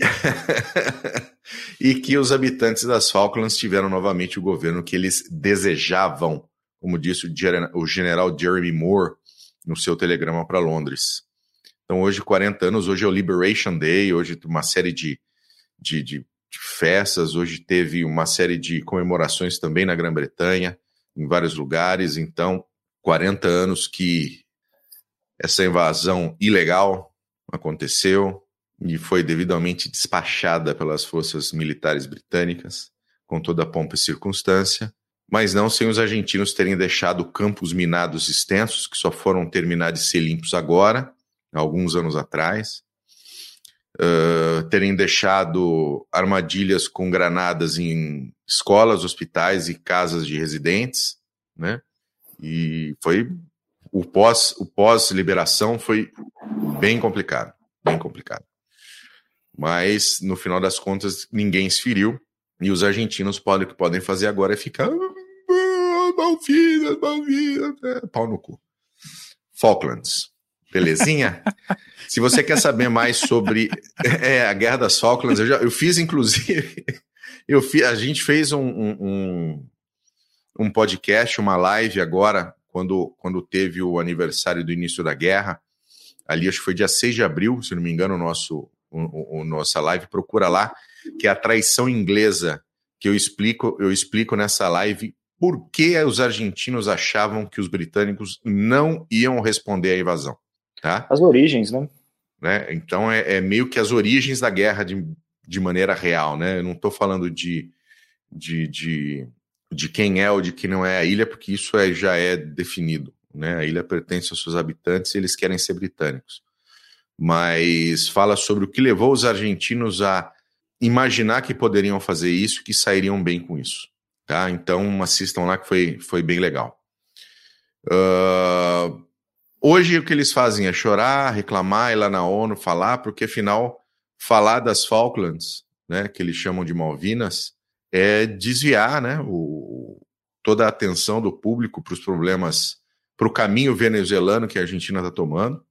Speaker 1: e que os habitantes das Falklands tiveram novamente o governo que eles desejavam, como disse o general Jeremy Moore no seu telegrama para Londres. Então hoje 40 anos, hoje é o Liberation Day, hoje uma série de, de, de, de festas, hoje teve uma série de comemorações também na Grã-Bretanha, em vários lugares, então 40 anos que essa invasão ilegal aconteceu e foi devidamente despachada pelas forças militares britânicas, com toda a pompa e circunstância, mas não sem os argentinos terem deixado campos minados extensos, que só foram terminar de ser limpos agora, alguns anos atrás, uh, terem deixado armadilhas com granadas em escolas, hospitais e casas de residentes, né? E foi o pós o pós liberação foi bem complicado, bem complicado. Mas no final das contas ninguém se feriu e os argentinos podem o que podem fazer agora é ficar ah, Malvinas, Malvinas, é, pau no cu. Falklands. Belezinha? Se você quer saber mais sobre é, a Guerra das Falklands, eu, já, eu fiz, inclusive, eu fiz, a gente fez um, um, um podcast, uma live agora, quando, quando teve o aniversário do início da guerra. Ali, acho que foi dia 6 de abril, se não me engano, o nosso, o, o, nossa live, procura lá, que é a traição inglesa, que eu explico, eu explico nessa live por que os argentinos achavam que os britânicos não iam responder à invasão. Tá?
Speaker 3: As origens, né?
Speaker 1: né? Então é, é meio que as origens da guerra de, de maneira real, né? Eu não estou falando de, de, de, de, quem é ou de quem não é a ilha, porque isso é, já é definido. Né? A ilha pertence aos seus habitantes e eles querem ser britânicos. Mas fala sobre o que levou os argentinos a imaginar que poderiam fazer isso, que sairiam bem com isso. Tá? Então assistam lá que foi, foi bem legal. Uh, hoje o que eles fazem é chorar, reclamar, ir lá na ONU, falar, porque afinal falar das Falklands, né, que eles chamam de Malvinas, é desviar né, o, toda a atenção do público para os problemas, para o caminho venezuelano que a Argentina está tomando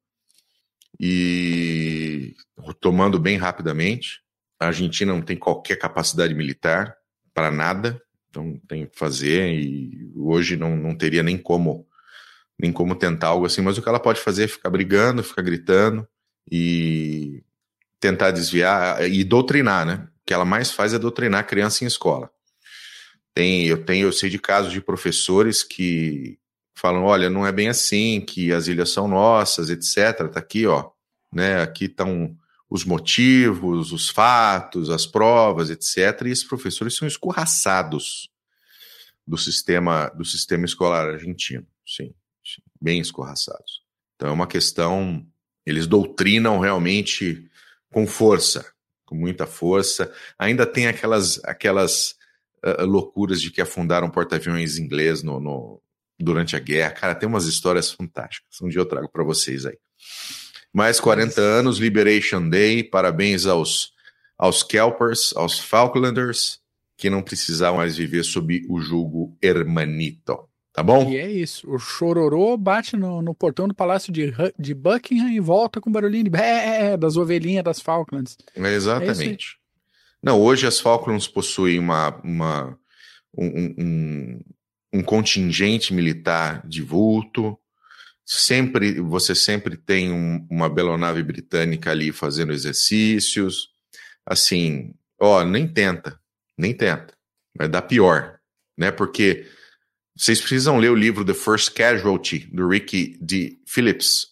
Speaker 1: e tomando bem rapidamente. A Argentina não tem qualquer capacidade militar para nada, então tem que fazer e hoje não, não teria nem como nem como tentar algo assim, mas o que ela pode fazer é ficar brigando, ficar gritando e tentar desviar e doutrinar, né? Que ela mais faz é doutrinar criança em escola. Tem, eu tenho, eu sei de casos de professores que falam, olha, não é bem assim, que as ilhas são nossas, etc. Tá aqui, ó, né? Aqui estão os motivos, os fatos, as provas, etc. E esses professores são escorraçados do sistema do sistema escolar argentino, sim, sim, bem escorraçados. Então é uma questão, eles doutrinam realmente com força, com muita força. Ainda tem aquelas aquelas uh, loucuras de que afundaram porta-aviões inglês no, no, durante a guerra. Cara, tem umas histórias fantásticas. Um dia eu trago para vocês aí. Mais 40 anos, Liberation Day. Parabéns aos, aos Kelpers, aos Falklanders, que não precisavam mais viver sob o jugo hermanito. Tá bom?
Speaker 2: E é isso. O chororô bate no, no portão do palácio de, de Buckingham e volta com barulhinho de bé, das ovelhinhas das Falklands.
Speaker 1: Exatamente. É não, hoje as Falklands possuem uma, uma um, um, um, contingente militar de vulto, sempre você sempre tem um, uma belonave britânica ali fazendo exercícios. Assim, ó, nem tenta, nem tenta. Vai dar pior, né? Porque vocês precisam ler o livro The First Casualty, do Ricky D. Phillips,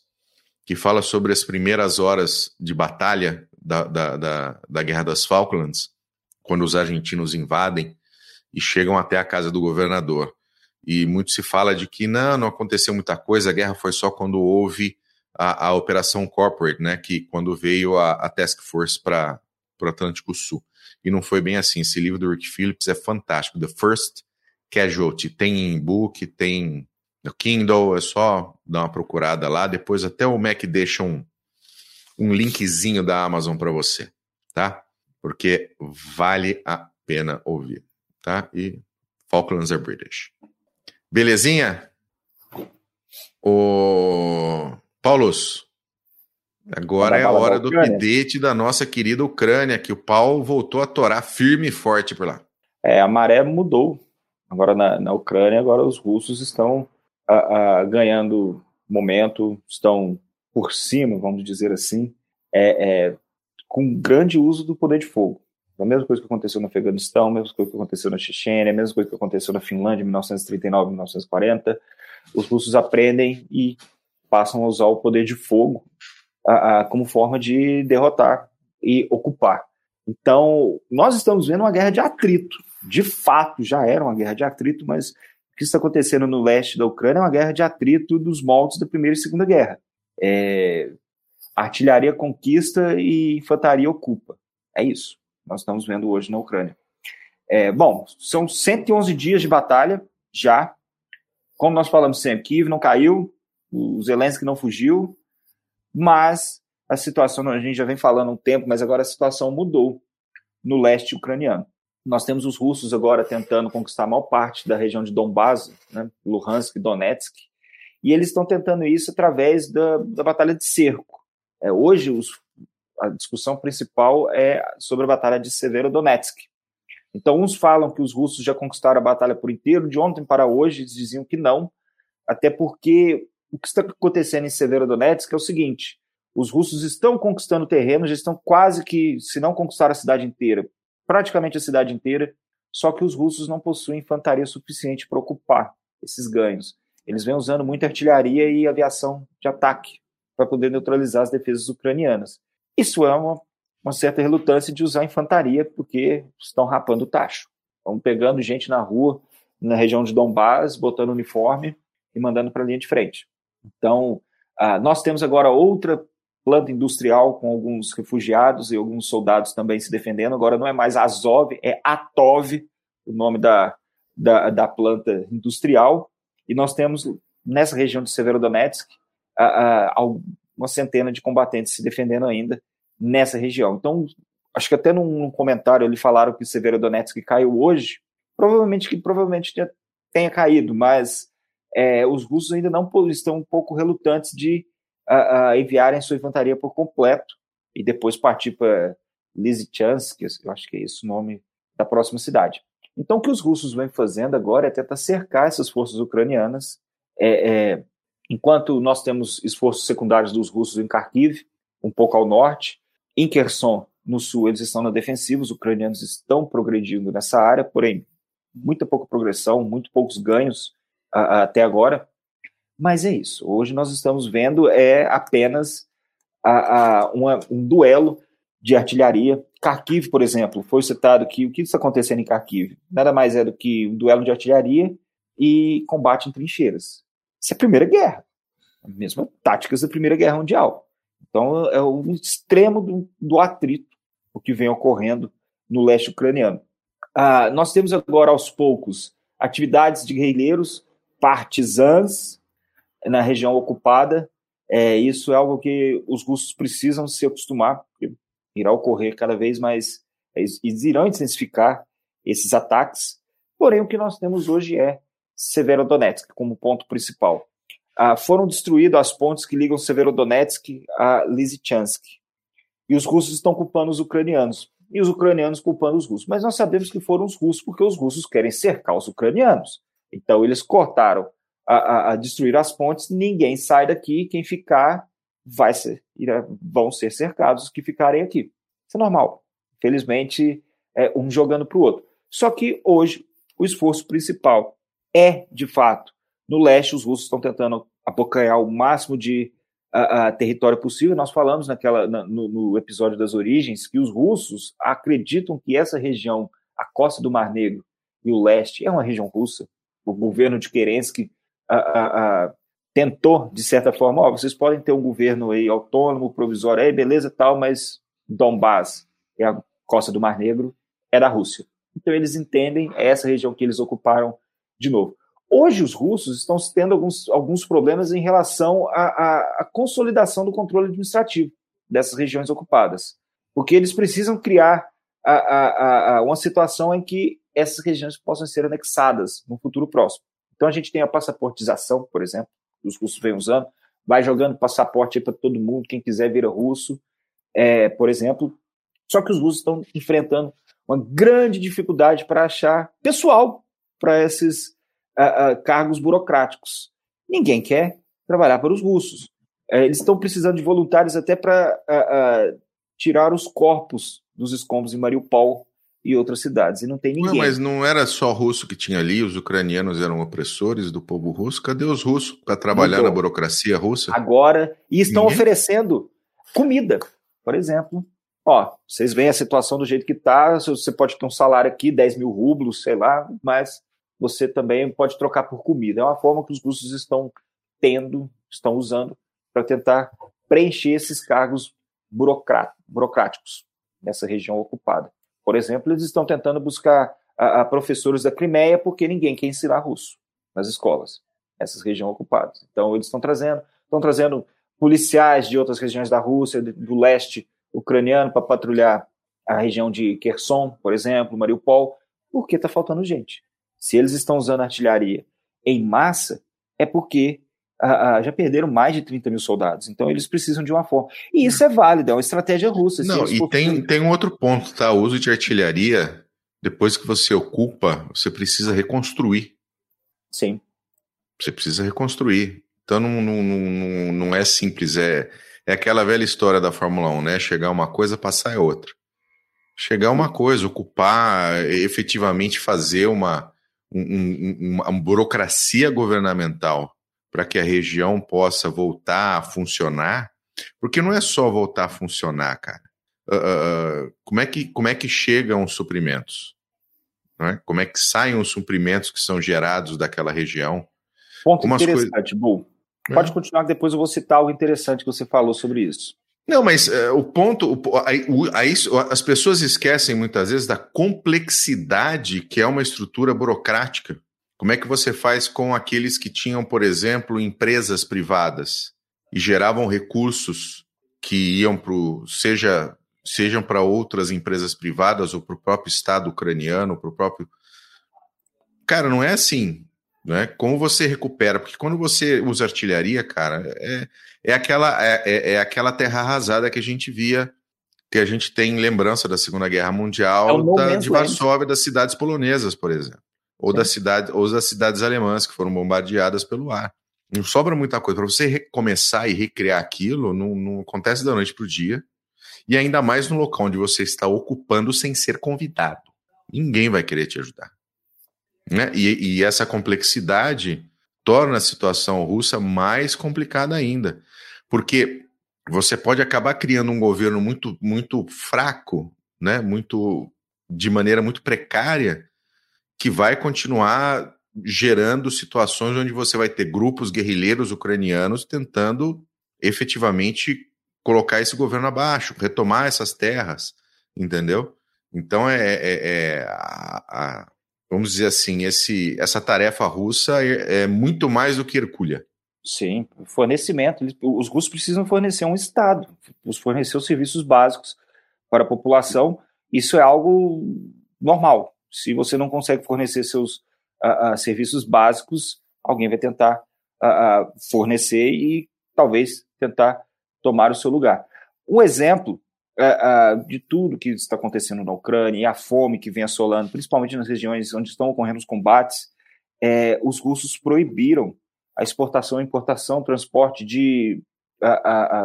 Speaker 1: que fala sobre as primeiras horas de batalha da, da, da, da Guerra das Falklands, quando os argentinos invadem e chegam até a casa do governador. E muito se fala de que não, não aconteceu muita coisa, a guerra foi só quando houve a, a Operação Corporate, né? Que quando veio a, a Task Force para o Atlântico Sul. E não foi bem assim. Esse livro do Rick Phillips é fantástico. The First Casualty. Tem em book, tem no Kindle, é só dar uma procurada lá. Depois até o Mac deixa um, um linkzinho da Amazon para você, tá? Porque vale a pena ouvir, tá? E Falklands are British. Belezinha? O Paulos, agora é a hora do update da nossa querida Ucrânia, que o pau voltou a torar firme e forte por lá.
Speaker 3: É, a maré mudou. Agora na, na Ucrânia, agora os russos estão a, a, ganhando momento, estão por cima, vamos dizer assim, é, é, com grande uso do poder de fogo. A mesma coisa que aconteceu no Afeganistão, a mesma coisa que aconteceu na Chechênia, a mesma coisa que aconteceu na Finlândia em 1939, 1940. Os russos aprendem e passam a usar o poder de fogo a, a, como forma de derrotar e ocupar. Então, nós estamos vendo uma guerra de atrito. De fato, já era uma guerra de atrito, mas o que está acontecendo no leste da Ucrânia é uma guerra de atrito dos moldes da Primeira e Segunda Guerra. É, artilharia conquista e infantaria ocupa. É isso nós estamos vendo hoje na Ucrânia. É, bom, são 111 dias de batalha já. Como nós falamos sempre, Kiev não caiu, o Zelensky não fugiu, mas a situação, a gente já vem falando um tempo, mas agora a situação mudou no leste ucraniano. Nós temos os russos agora tentando conquistar a maior parte da região de Donbass, né, Luhansk e Donetsk, e eles estão tentando isso através da, da batalha de cerco. É, hoje, os a discussão principal é sobre a batalha de Severodonetsk. Então, uns falam que os russos já conquistaram a batalha por inteiro, de ontem para hoje eles diziam que não, até porque o que está acontecendo em Severodonetsk é o seguinte: Os russos estão conquistando terreno, já estão quase que, se não conquistar a cidade inteira, praticamente a cidade inteira, só que os russos não possuem infantaria suficiente para ocupar esses ganhos. Eles vêm usando muita artilharia e aviação de ataque para poder neutralizar as defesas ucranianas. Isso é uma, uma certa relutância de usar infantaria, porque estão rapando o tacho. Estão pegando gente na rua, na região de Donbass, botando uniforme e mandando para a linha de frente. Então, uh, nós temos agora outra planta industrial com alguns refugiados e alguns soldados também se defendendo. Agora não é mais Azov, é Atov, o nome da, da, da planta industrial. E nós temos nessa região de Severodonetsk uma centena de combatentes se defendendo ainda nessa região. Então, acho que até num comentário eles falaram que Severodonetsk caiu hoje, provavelmente que provavelmente tenha caído, mas é, os russos ainda não estão um pouco relutantes de a, a enviarem sua infantaria por completo e depois partir para Lysychansk, eu acho que é esse o nome da próxima cidade. Então, o que os russos vêm fazendo agora é tentar cercar essas forças ucranianas, é, é, enquanto nós temos esforços secundários dos russos em Kharkiv, um pouco ao norte, em Kherson, no sul, eles estão na defensiva, os ucranianos estão progredindo nessa área, porém, muita pouca progressão, muito poucos ganhos a, a, até agora. Mas é isso. Hoje nós estamos vendo é apenas a, uma, um duelo de artilharia. Kharkiv, por exemplo, foi citado que o que está acontecendo em Kharkiv nada mais é do que um duelo de artilharia e combate em trincheiras. Isso é a Primeira Guerra. A mesma táticas da Primeira Guerra Mundial. Então é o extremo do, do atrito o que vem ocorrendo no leste ucraniano. Ah, nós temos agora, aos poucos, atividades de guerrilheiros, partisãs na região ocupada. É, isso é algo que os russos precisam se acostumar, porque irá ocorrer cada vez mais, eles irão intensificar esses ataques. Porém, o que nós temos hoje é Severodonetsk como ponto principal. Ah, foram destruídas as pontes que ligam Severodonetsk a Lysychansk. E os russos estão culpando os ucranianos. E os ucranianos culpando os russos. Mas nós sabemos que foram os russos porque os russos querem cercar os ucranianos. Então eles cortaram a, a, destruir as pontes, ninguém sai daqui, quem ficar vai ser, irá, vão ser cercados os que ficarem aqui. Isso é normal. Felizmente, é um jogando para o outro. Só que hoje o esforço principal é, de fato, no leste, os russos estão tentando abocanhar o máximo de a território possível. Nós falamos naquela, na, no, no, episódio das origens que os russos acreditam que essa região, a costa do Mar Negro e o leste, é uma região russa. O governo de Kerensky a, a, tentou, de certa forma, ó, vocês podem ter um governo aí autônomo, provisório, aí beleza tal, mas Donbass, é a costa do Mar Negro, é da Rússia. Então eles entendem é essa região que eles ocuparam de novo. Hoje os russos estão tendo alguns, alguns problemas em relação à, consolidação do controle administrativo dessas regiões ocupadas, porque eles precisam criar a, a, a, uma situação em que essas regiões possam ser anexadas no futuro próximo. Então a gente tem a passaportização, por exemplo, os russos vêm usando, vai jogando passaporte para todo mundo, quem quiser vira russo, é, por exemplo. Só que os russos estão enfrentando uma grande dificuldade para achar pessoal para esses uh, uh, cargos burocráticos. Ninguém quer trabalhar para os russos. Uh, eles estão precisando de voluntários até para tirar os corpos dos escombros em Mariupol e outras cidades, e não tem ninguém.
Speaker 1: mas não era só russo que tinha ali, os ucranianos eram opressores do povo russo. Cadê os russos para trabalhar na burocracia russa?
Speaker 3: Agora, e estão ninguém? oferecendo comida, por exemplo. Ó, vocês veem a situação do jeito que está, você pode ter um salário aqui, 10 mil rublos, sei lá, mas você também pode trocar por comida. É uma forma que os russos estão tendo, estão usando para tentar preencher esses cargos burocráticos nessa região ocupada. Por exemplo, eles estão tentando buscar a, a professores da Crimeia porque ninguém quer ensinar russo nas escolas, nessas regiões ocupadas. Então, eles estão trazendo, estão trazendo policiais de outras regiões da Rússia, do leste ucraniano, para patrulhar a região de Kherson, por exemplo, Mariupol, porque está faltando gente. Se eles estão usando artilharia em massa, é porque ah, já perderam mais de 30 mil soldados. Então eles precisam de uma forma. E isso é válido, é uma estratégia russa.
Speaker 1: Não, e tem, tem um outro ponto, tá? O uso de artilharia, depois que você ocupa, você precisa reconstruir.
Speaker 3: Sim.
Speaker 1: Você precisa reconstruir. Então não, não, não, não é simples, é, é aquela velha história da Fórmula 1, né? Chegar uma coisa, passar é outra. Chegar uma coisa, ocupar, efetivamente fazer uma, um, uma, uma burocracia governamental para que a região possa voltar a funcionar, porque não é só voltar a funcionar, cara. Uh, como, é que, como é que chegam os suprimentos? Né? Como é que saem os suprimentos que são gerados daquela região?
Speaker 3: Ponto interessante, coisas... Bu. Pode é. continuar, depois eu vou citar algo interessante que você falou sobre isso.
Speaker 1: Não, mas uh, o ponto, o, a, a, as pessoas esquecem muitas vezes da complexidade que é uma estrutura burocrática. Como é que você faz com aqueles que tinham, por exemplo, empresas privadas e geravam recursos que iam para seja sejam para outras empresas privadas ou para o próprio Estado ucraniano, para o próprio. Cara, não é assim. Né? Como você recupera? Porque quando você usa artilharia, cara, é, é, aquela, é, é, é aquela terra arrasada que a gente via, que a gente tem lembrança da Segunda Guerra Mundial, é da, de Varsóvia, das cidades polonesas, por exemplo. Ou, das cidade, ou das cidades alemãs que foram bombardeadas pelo ar. Não sobra muita coisa. Para você recomeçar e recriar aquilo, não, não acontece da noite para o dia. E ainda mais no local onde você está ocupando sem ser convidado. Ninguém vai querer te ajudar. Né? E, e essa complexidade torna a situação russa mais complicada ainda. Porque você pode acabar criando um governo muito, muito fraco, né? muito de maneira muito precária, que vai continuar gerando situações onde você vai ter grupos guerrilheiros ucranianos tentando efetivamente colocar esse governo abaixo, retomar essas terras, entendeu? Então é, é, é a, a, vamos dizer assim, esse, essa tarefa russa é, é muito mais do que Hercúlea.
Speaker 3: Sim, fornecimento. Os russos precisam fornecer um Estado, fornecer os serviços básicos para a população. Isso é algo normal. Se você não consegue fornecer seus serviços básicos, alguém vai tentar fornecer e talvez tentar tomar o seu lugar. Um exemplo uh, uh, de tudo que está acontecendo na Ucrânia e a fome que vem assolando, principalmente nas regiões onde estão ocorrendo os combates, é, os russos proibiram a exportação, importação, transporte de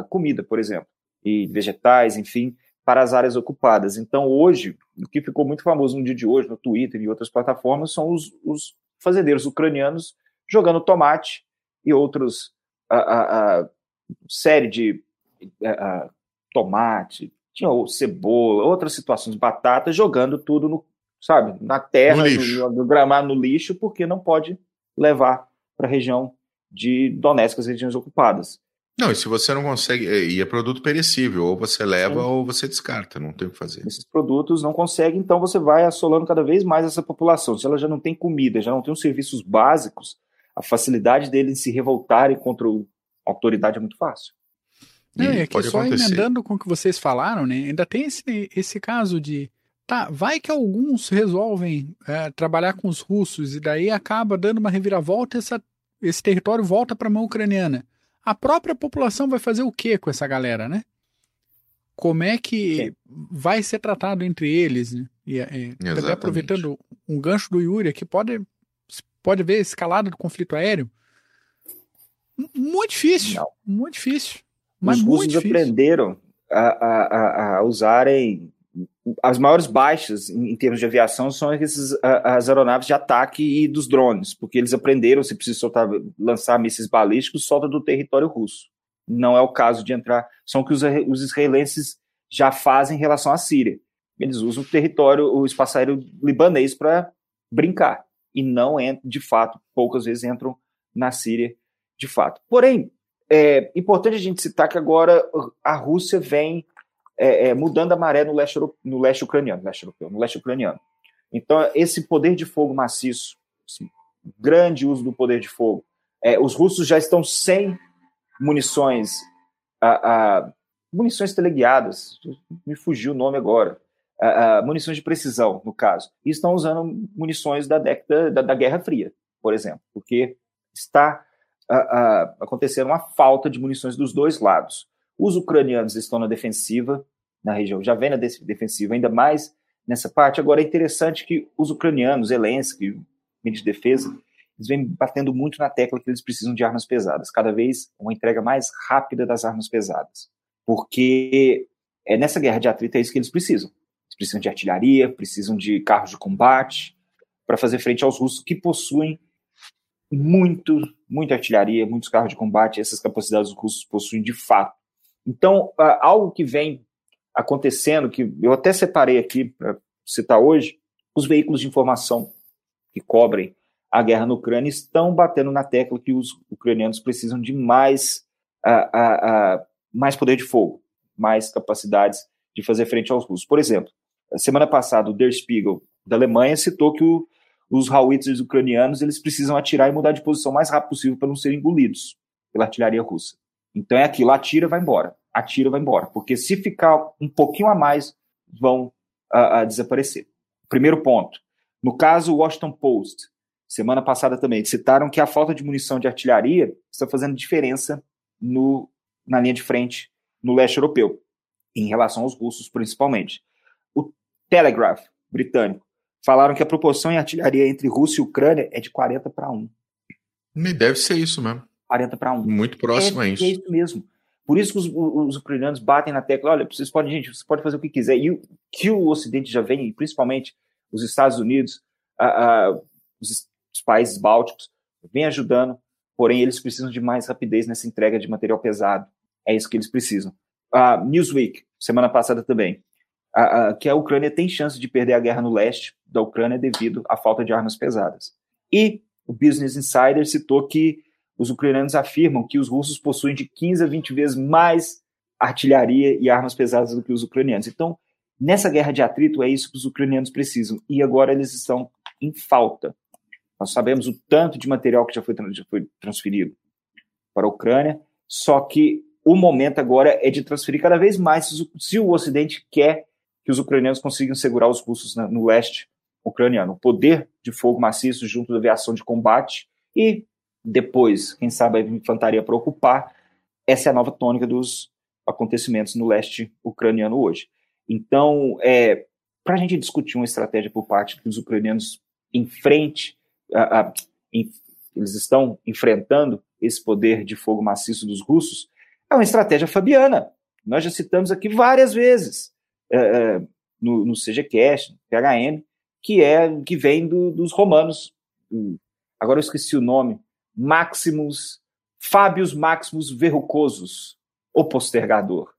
Speaker 3: comida, por exemplo, e vegetais, enfim, para as áreas ocupadas. Então, hoje, o que ficou muito famoso no dia de hoje, no Twitter e outras plataformas, são os, os fazendeiros ucranianos jogando tomate e outros série de uh, tomate, tinha cebola, outras situações, batata, jogando tudo no, sabe, na terra, no, no, no gramado, no lixo, porque não pode levar para a região de Donetsk, as regiões ocupadas.
Speaker 1: Não, e se você não consegue, e é produto perecível, ou você leva Sim. ou você descarta, não tem o que fazer.
Speaker 3: Esses produtos não conseguem, então você vai assolando cada vez mais essa população. Se ela já não tem comida, já não tem os serviços básicos, a facilidade deles se revoltarem contra a autoridade é muito fácil.
Speaker 2: Não, é que só acontecer. emendando com o que vocês falaram, né? Ainda tem esse, esse caso de. Tá, vai que alguns resolvem é, trabalhar com os russos e daí acaba dando uma reviravolta e essa, esse território volta para a mão ucraniana. A própria população vai fazer o que com essa galera, né? Como é que Sim. vai ser tratado entre eles? Né? E, é, é aproveitando um gancho do Yuri aqui, pode, pode haver escalada do conflito aéreo? Muito difícil, Não. muito difícil.
Speaker 3: Mas os russos aprenderam a, a, a, usarem as maiores baixas em, termos de aviação são esses, as aeronaves de ataque e dos drones, porque eles aprenderam, se precisa soltar, lançar mísseis balísticos, solta do território russo. Não é o caso de entrar, são que os, os israelenses já fazem em relação à Síria. Eles usam o território, o espaço aéreo libanês para brincar, e não, de fato, poucas vezes entram na Síria de fato. Porém, é importante a gente citar que agora a Rússia vem é, é, mudando a maré no leste, no leste ucraniano, leste europeu, no leste ucraniano. Então, esse poder de fogo maciço, grande uso do poder de fogo, é, os russos já estão sem munições, munições teleguiadas, me fugiu o nome agora, munições de precisão, no caso, e estão usando munições da década da, da Guerra Fria, por exemplo, porque está acontecer uma falta de munições dos dois lados. Os ucranianos estão na defensiva, na região, já vem na defensiva, ainda mais nessa parte. Agora é interessante que os ucranianos, Zelensky, ministro de defesa, eles vêm batendo muito na tecla que eles precisam de armas pesadas, cada vez uma entrega mais rápida das armas pesadas. Porque é nessa guerra de atrito é isso que eles precisam. Eles precisam de artilharia, precisam de carros de combate para fazer frente aos russos que possuem muito, muita artilharia, muitos carros de combate, essas capacidades os russos possuem de fato. Então, algo que vem acontecendo, que eu até separei aqui para citar hoje, os veículos de informação que cobrem a guerra na Ucrânia estão batendo na tecla que os ucranianos precisam de mais, uh, uh, mais poder de fogo, mais capacidades de fazer frente aos russos. Por exemplo, semana passada o Der Spiegel da Alemanha citou que o, os howitzers ucranianos eles precisam atirar e mudar de posição o mais rápido possível para não serem engolidos pela artilharia russa. Então é aquilo, atira, vai embora, atira, vai embora, porque se ficar um pouquinho a mais, vão desaparecer. Primeiro ponto. No caso, o Washington Post semana passada também, citaram que a falta de munição de artilharia está fazendo diferença no, na linha de frente no leste europeu, em relação aos russos principalmente. O Telegraph britânico falaram que a proporção em artilharia entre Rússia e Ucrânia é de 40 para 1.
Speaker 1: Deve ser isso mesmo.
Speaker 3: 40 para 1.
Speaker 1: Muito próximo
Speaker 3: é,
Speaker 1: a isso.
Speaker 3: É isso mesmo. Por isso que os, os, ucranianos batem na tecla, olha, vocês podem, gente, vocês podem fazer o que quiser. E o que o Ocidente já vem, principalmente os Estados Unidos, uh, uh, os os países bálticos, vem ajudando, porém eles precisam de mais rapidez nessa entrega de material pesado. É isso que eles precisam. A Newsweek, semana passada também, uh, que a Ucrânia tem chance de perder a guerra no leste da Ucrânia devido à falta de armas pesadas. E o Business Insider citou que os ucranianos afirmam que os russos possuem de 15 a 20 vezes mais artilharia e armas pesadas do que os ucranianos. Então, nessa guerra de atrito, é isso que os ucranianos precisam. E agora eles estão em falta. Nós sabemos o tanto de material que já foi, já foi transferido para a Ucrânia, só que o momento agora é de transferir cada vez mais se o Ocidente quer que os ucranianos consigam segurar os russos no leste ucraniano. O poder de fogo maciço junto da aviação de combate e depois, quem sabe, a infantaria para ocupar. Essa é a nova tônica dos acontecimentos no leste ucraniano hoje. Então, é, para a gente discutir uma estratégia por parte dos ucranianos em frente a, a, em, eles estão enfrentando esse poder de fogo maciço dos russos, é uma estratégia fabiana. Nós já citamos aqui várias vezes é, é no, no CGCast, no PHM, que é que vem do, dos romanos. Agora eu esqueci o nome. Maximus, Fábios Maximus Verrucosos, o postergador.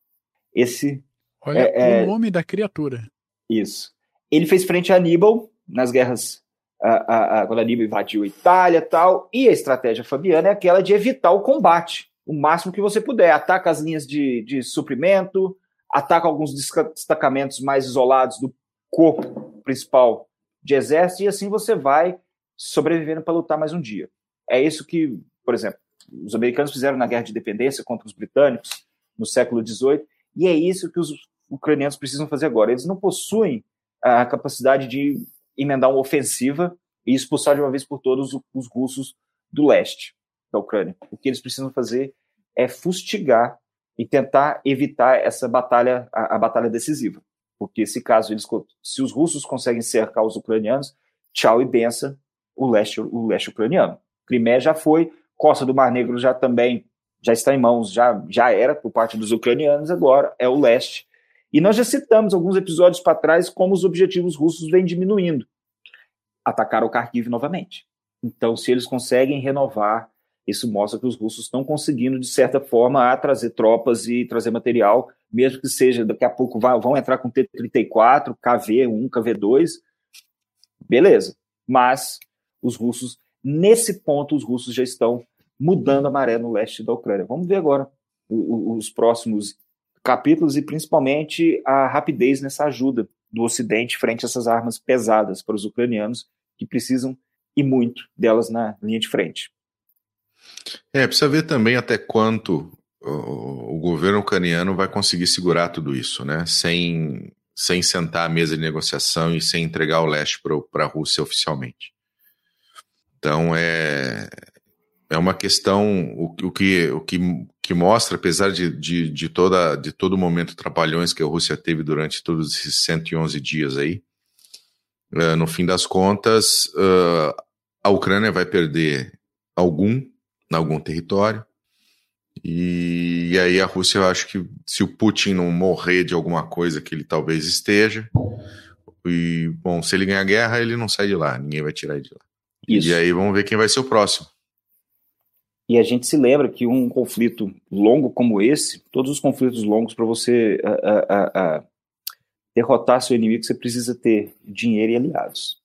Speaker 3: Esse
Speaker 2: Olha é, o é nome da criatura.
Speaker 3: Isso. Ele fez frente a Aníbal nas guerras a, a, quando Aníbal invadiu a Itália tal, e a estratégia fabiana é aquela de evitar o combate, o máximo que você puder. Ataca as linhas de, de suprimento, ataca alguns destacamentos mais isolados do corpo principal de exército, e assim você vai sobrevivendo para lutar mais um dia. É isso que, por exemplo, os americanos fizeram na Guerra de Independência contra os britânicos no século XVIII, e é isso que os ucranianos precisam fazer agora. Eles não possuem a capacidade de emendar uma ofensiva e expulsar de uma vez por todas os russos do leste da Ucrânia. O que eles precisam fazer é fustigar e tentar evitar essa batalha, a, a batalha decisiva. Porque se caso eles, se os russos conseguem cercar os ucranianos, tchau e benção o leste, o leste ucraniano. Crimeia já foi, Costa do Mar Negro já também já está em mãos, já, já era por parte dos ucranianos, agora é o leste e nós já citamos alguns episódios para trás como os objetivos russos vêm diminuindo. Atacar o Kharkiv novamente. Então, se eles conseguem renovar, isso mostra que os russos estão conseguindo, de certa forma, trazer tropas e trazer material, mesmo que seja, daqui a pouco vão entrar com T-34, KV-1, KV-2, beleza. Mas os russos, nesse ponto, os russos já estão mudando a maré no leste da Ucrânia. Vamos ver agora os próximos capítulos e principalmente a rapidez nessa ajuda do Ocidente frente a essas armas pesadas para os ucranianos que precisam e muito delas na linha de frente.
Speaker 1: É, precisa ver também até quanto o, governo ucraniano vai conseguir segurar tudo isso, né? Sem, sem sentar à mesa de negociação e sem entregar o leste para a Rússia oficialmente. Então é, é uma questão o, o, que, o que, que mostra, apesar de, de, de, toda, de todo o momento trapalhões que a Rússia teve durante todos esses 111 dias aí, uh, no fim das contas, uh, a Ucrânia vai perder algum, algum território. E, e, aí a Rússia, eu acho que se o Putin não morrer de alguma coisa que ele talvez esteja, e bom, se ele ganhar a guerra, ele não sai de lá, ninguém vai tirar ele de lá. Isso. E aí vamos ver quem vai ser o próximo.
Speaker 3: E a gente se lembra que um conflito longo como esse, todos os conflitos longos para você derrotar seu inimigo, você precisa ter dinheiro e aliados.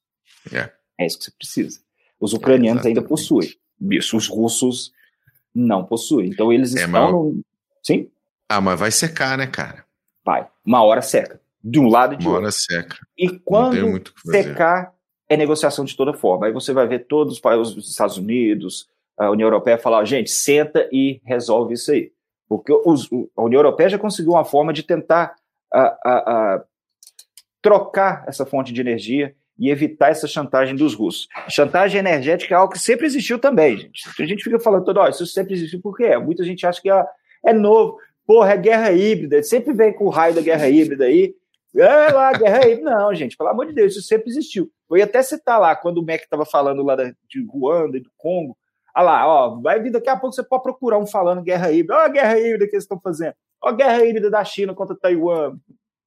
Speaker 1: É,
Speaker 3: é isso que você precisa. Os ucranianos é, ainda possuem. Isso, os russos não possuem. Então eles é, estão. Mas... No... Sim?
Speaker 1: Ah, mas vai secar, né, cara?
Speaker 3: Vai. Uma hora seca. De um lado e de
Speaker 1: Uma
Speaker 3: outro.
Speaker 1: hora seca.
Speaker 3: E quando secar, é negociação de toda forma. Aí você vai ver todos os Estados Unidos, a União Europeia falar, gente, senta e resolve isso aí. Porque os, a União Europeia já conseguiu uma forma de tentar a, a, a, trocar essa fonte de energia e evitar essa chantagem dos russos. chantagem energética é algo que sempre existiu também, gente. A gente fica falando todo, oh, isso sempre existiu, por quê? Muita gente acha que é, é novo. Porra, é guerra híbrida. Sempre vem com o raio da guerra híbrida aí. É lá, guerra híbrida. Não, gente, pelo amor de Deus, isso sempre existiu. Eu ia até citar lá, quando o Mac estava falando lá de Ruanda e do Congo. Olha lá, ó, vai vir daqui a pouco você pode procurar um falando guerra híbrida. Olha a guerra híbrida que eles estão fazendo. Olha a guerra híbrida da China contra Taiwan.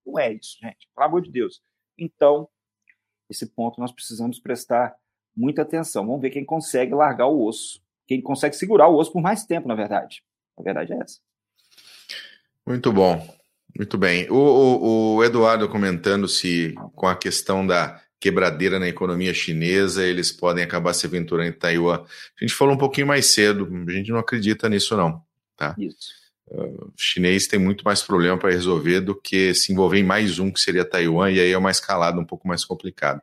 Speaker 3: Não é isso, gente, pelo amor de Deus. Então, esse ponto nós precisamos prestar muita atenção. Vamos ver quem consegue largar o osso, quem consegue segurar o osso por mais tempo, na verdade. A verdade é essa.
Speaker 1: Muito bom, muito bem. O, o, o Eduardo comentando se com a questão da quebradeira na economia chinesa, eles podem acabar se aventurando em Taiwan. A gente falou um pouquinho mais cedo, a gente não acredita nisso não, tá?
Speaker 3: Isso.
Speaker 1: Uh, o chinês tem muito mais problema para resolver do que se envolver em mais um, que seria Taiwan, e aí é uma escalada um pouco mais complicada.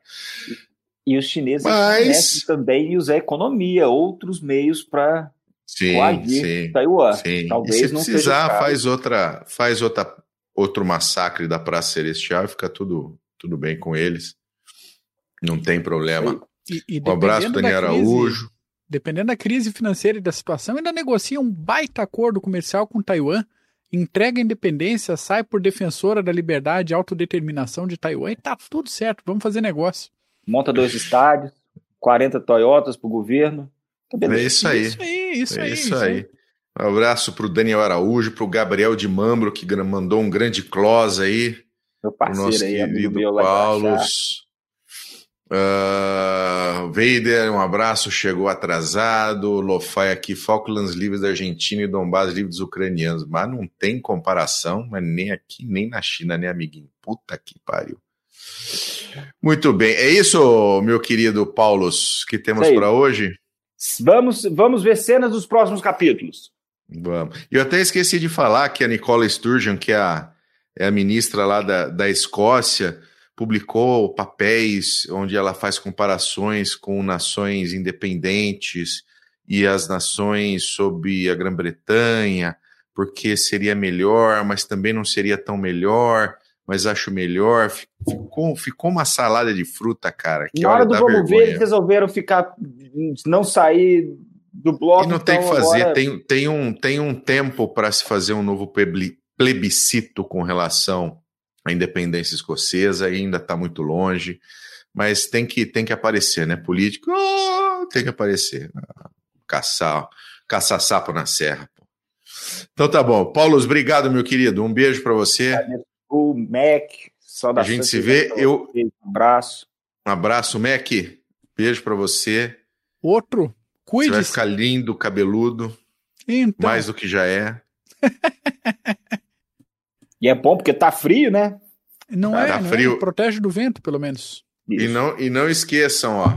Speaker 3: E os chineses Mas... também usar a economia, outros meios para
Speaker 1: coagir
Speaker 3: Taiwan. Sim. Talvez
Speaker 1: e se não precisar, faz outra, faz outra, outro massacre da Praça Celestial e fica tudo, tudo bem com eles. Não tem problema.
Speaker 2: E, e
Speaker 1: um abraço, Daniel Araújo
Speaker 2: dependendo da crise financeira e da situação, ainda negocia um baita acordo comercial com Taiwan, entrega a independência, sai por defensora da liberdade e autodeterminação de Taiwan e tá tudo certo, vamos fazer negócio.
Speaker 3: Monta dois estádios, 40 Toyotas pro governo.
Speaker 1: Tá é isso aí.
Speaker 2: Isso aí, isso
Speaker 1: é
Speaker 2: aí.
Speaker 1: Isso aí. Um abraço pro Daniel Araújo, pro Gabriel de Mambro, que mandou um grande close aí.
Speaker 3: Meu parceiro nosso
Speaker 1: aí, querido Paulo. Uh, Vader, um abraço, chegou atrasado. Lofai aqui, Falklands livres da Argentina e Donbass livres ucranianos. Mas não tem comparação, mas nem aqui, nem na China, né, amiguinho? Puta que pariu. Muito bem, é isso, meu querido Paulos, que temos para hoje?
Speaker 3: Vamos, vamos ver cenas dos próximos capítulos.
Speaker 1: Vamos. Eu até esqueci de falar que a Nicola Sturgeon, que é a, é a ministra lá da, da Escócia, publicou papéis onde ela faz comparações com nações independentes e as nações sob a Grã-Bretanha, porque seria melhor, mas também não seria tão melhor, mas acho melhor. Ficou, ficou uma salada de fruta, cara. Que
Speaker 3: Na hora, do vamos ver, eles resolveram ficar, não sair do bloco.
Speaker 1: E não
Speaker 3: então
Speaker 1: tem que fazer, agora... tem, tem, um, tem um tempo para se fazer um novo plebiscito com relação a independência escocesa ainda está muito longe, mas tem que, tem que aparecer, né? Político oh, tem que aparecer. Caçar, caçar sapo na serra. Pô. Então tá bom. Paulo, obrigado, meu querido. Um beijo para você.
Speaker 3: O Mac,
Speaker 1: A gente se vê. Eu...
Speaker 3: Um abraço.
Speaker 1: Um abraço, Mac. Beijo para você.
Speaker 2: Outro. Cuide. Você
Speaker 1: vai ficar lindo, cabeludo.
Speaker 2: Então.
Speaker 1: Mais do que já é.
Speaker 3: E é bom porque tá frio, né?
Speaker 2: Não tá, é, tá não é. frio. É, protege do vento, pelo menos.
Speaker 1: E não, e não esqueçam, ó.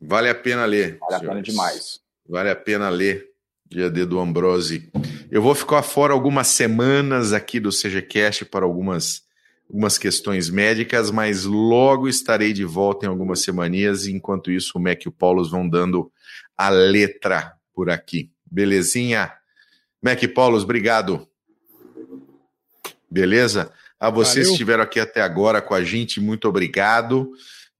Speaker 1: Vale a pena ler.
Speaker 3: Vale senhores. a pena demais.
Speaker 1: Vale a pena ler. Dia D do Ambrose. Eu vou ficar fora algumas semanas aqui do CGCast para algumas, algumas questões médicas, mas logo estarei de volta em algumas semaninhas. Enquanto isso, o Mac e o Paulo vão dando a letra por aqui. Belezinha? Mac e Paulo, obrigado. Beleza? A vocês Valeu. que estiveram aqui até agora com a gente, muito obrigado.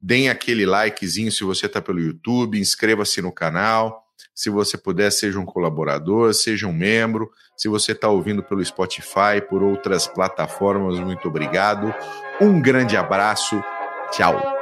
Speaker 1: Deem aquele likezinho se você está pelo YouTube, inscreva-se no canal. Se você puder, seja um colaborador, seja um membro. Se você está ouvindo pelo Spotify, por outras plataformas, muito obrigado. Um grande abraço. Tchau.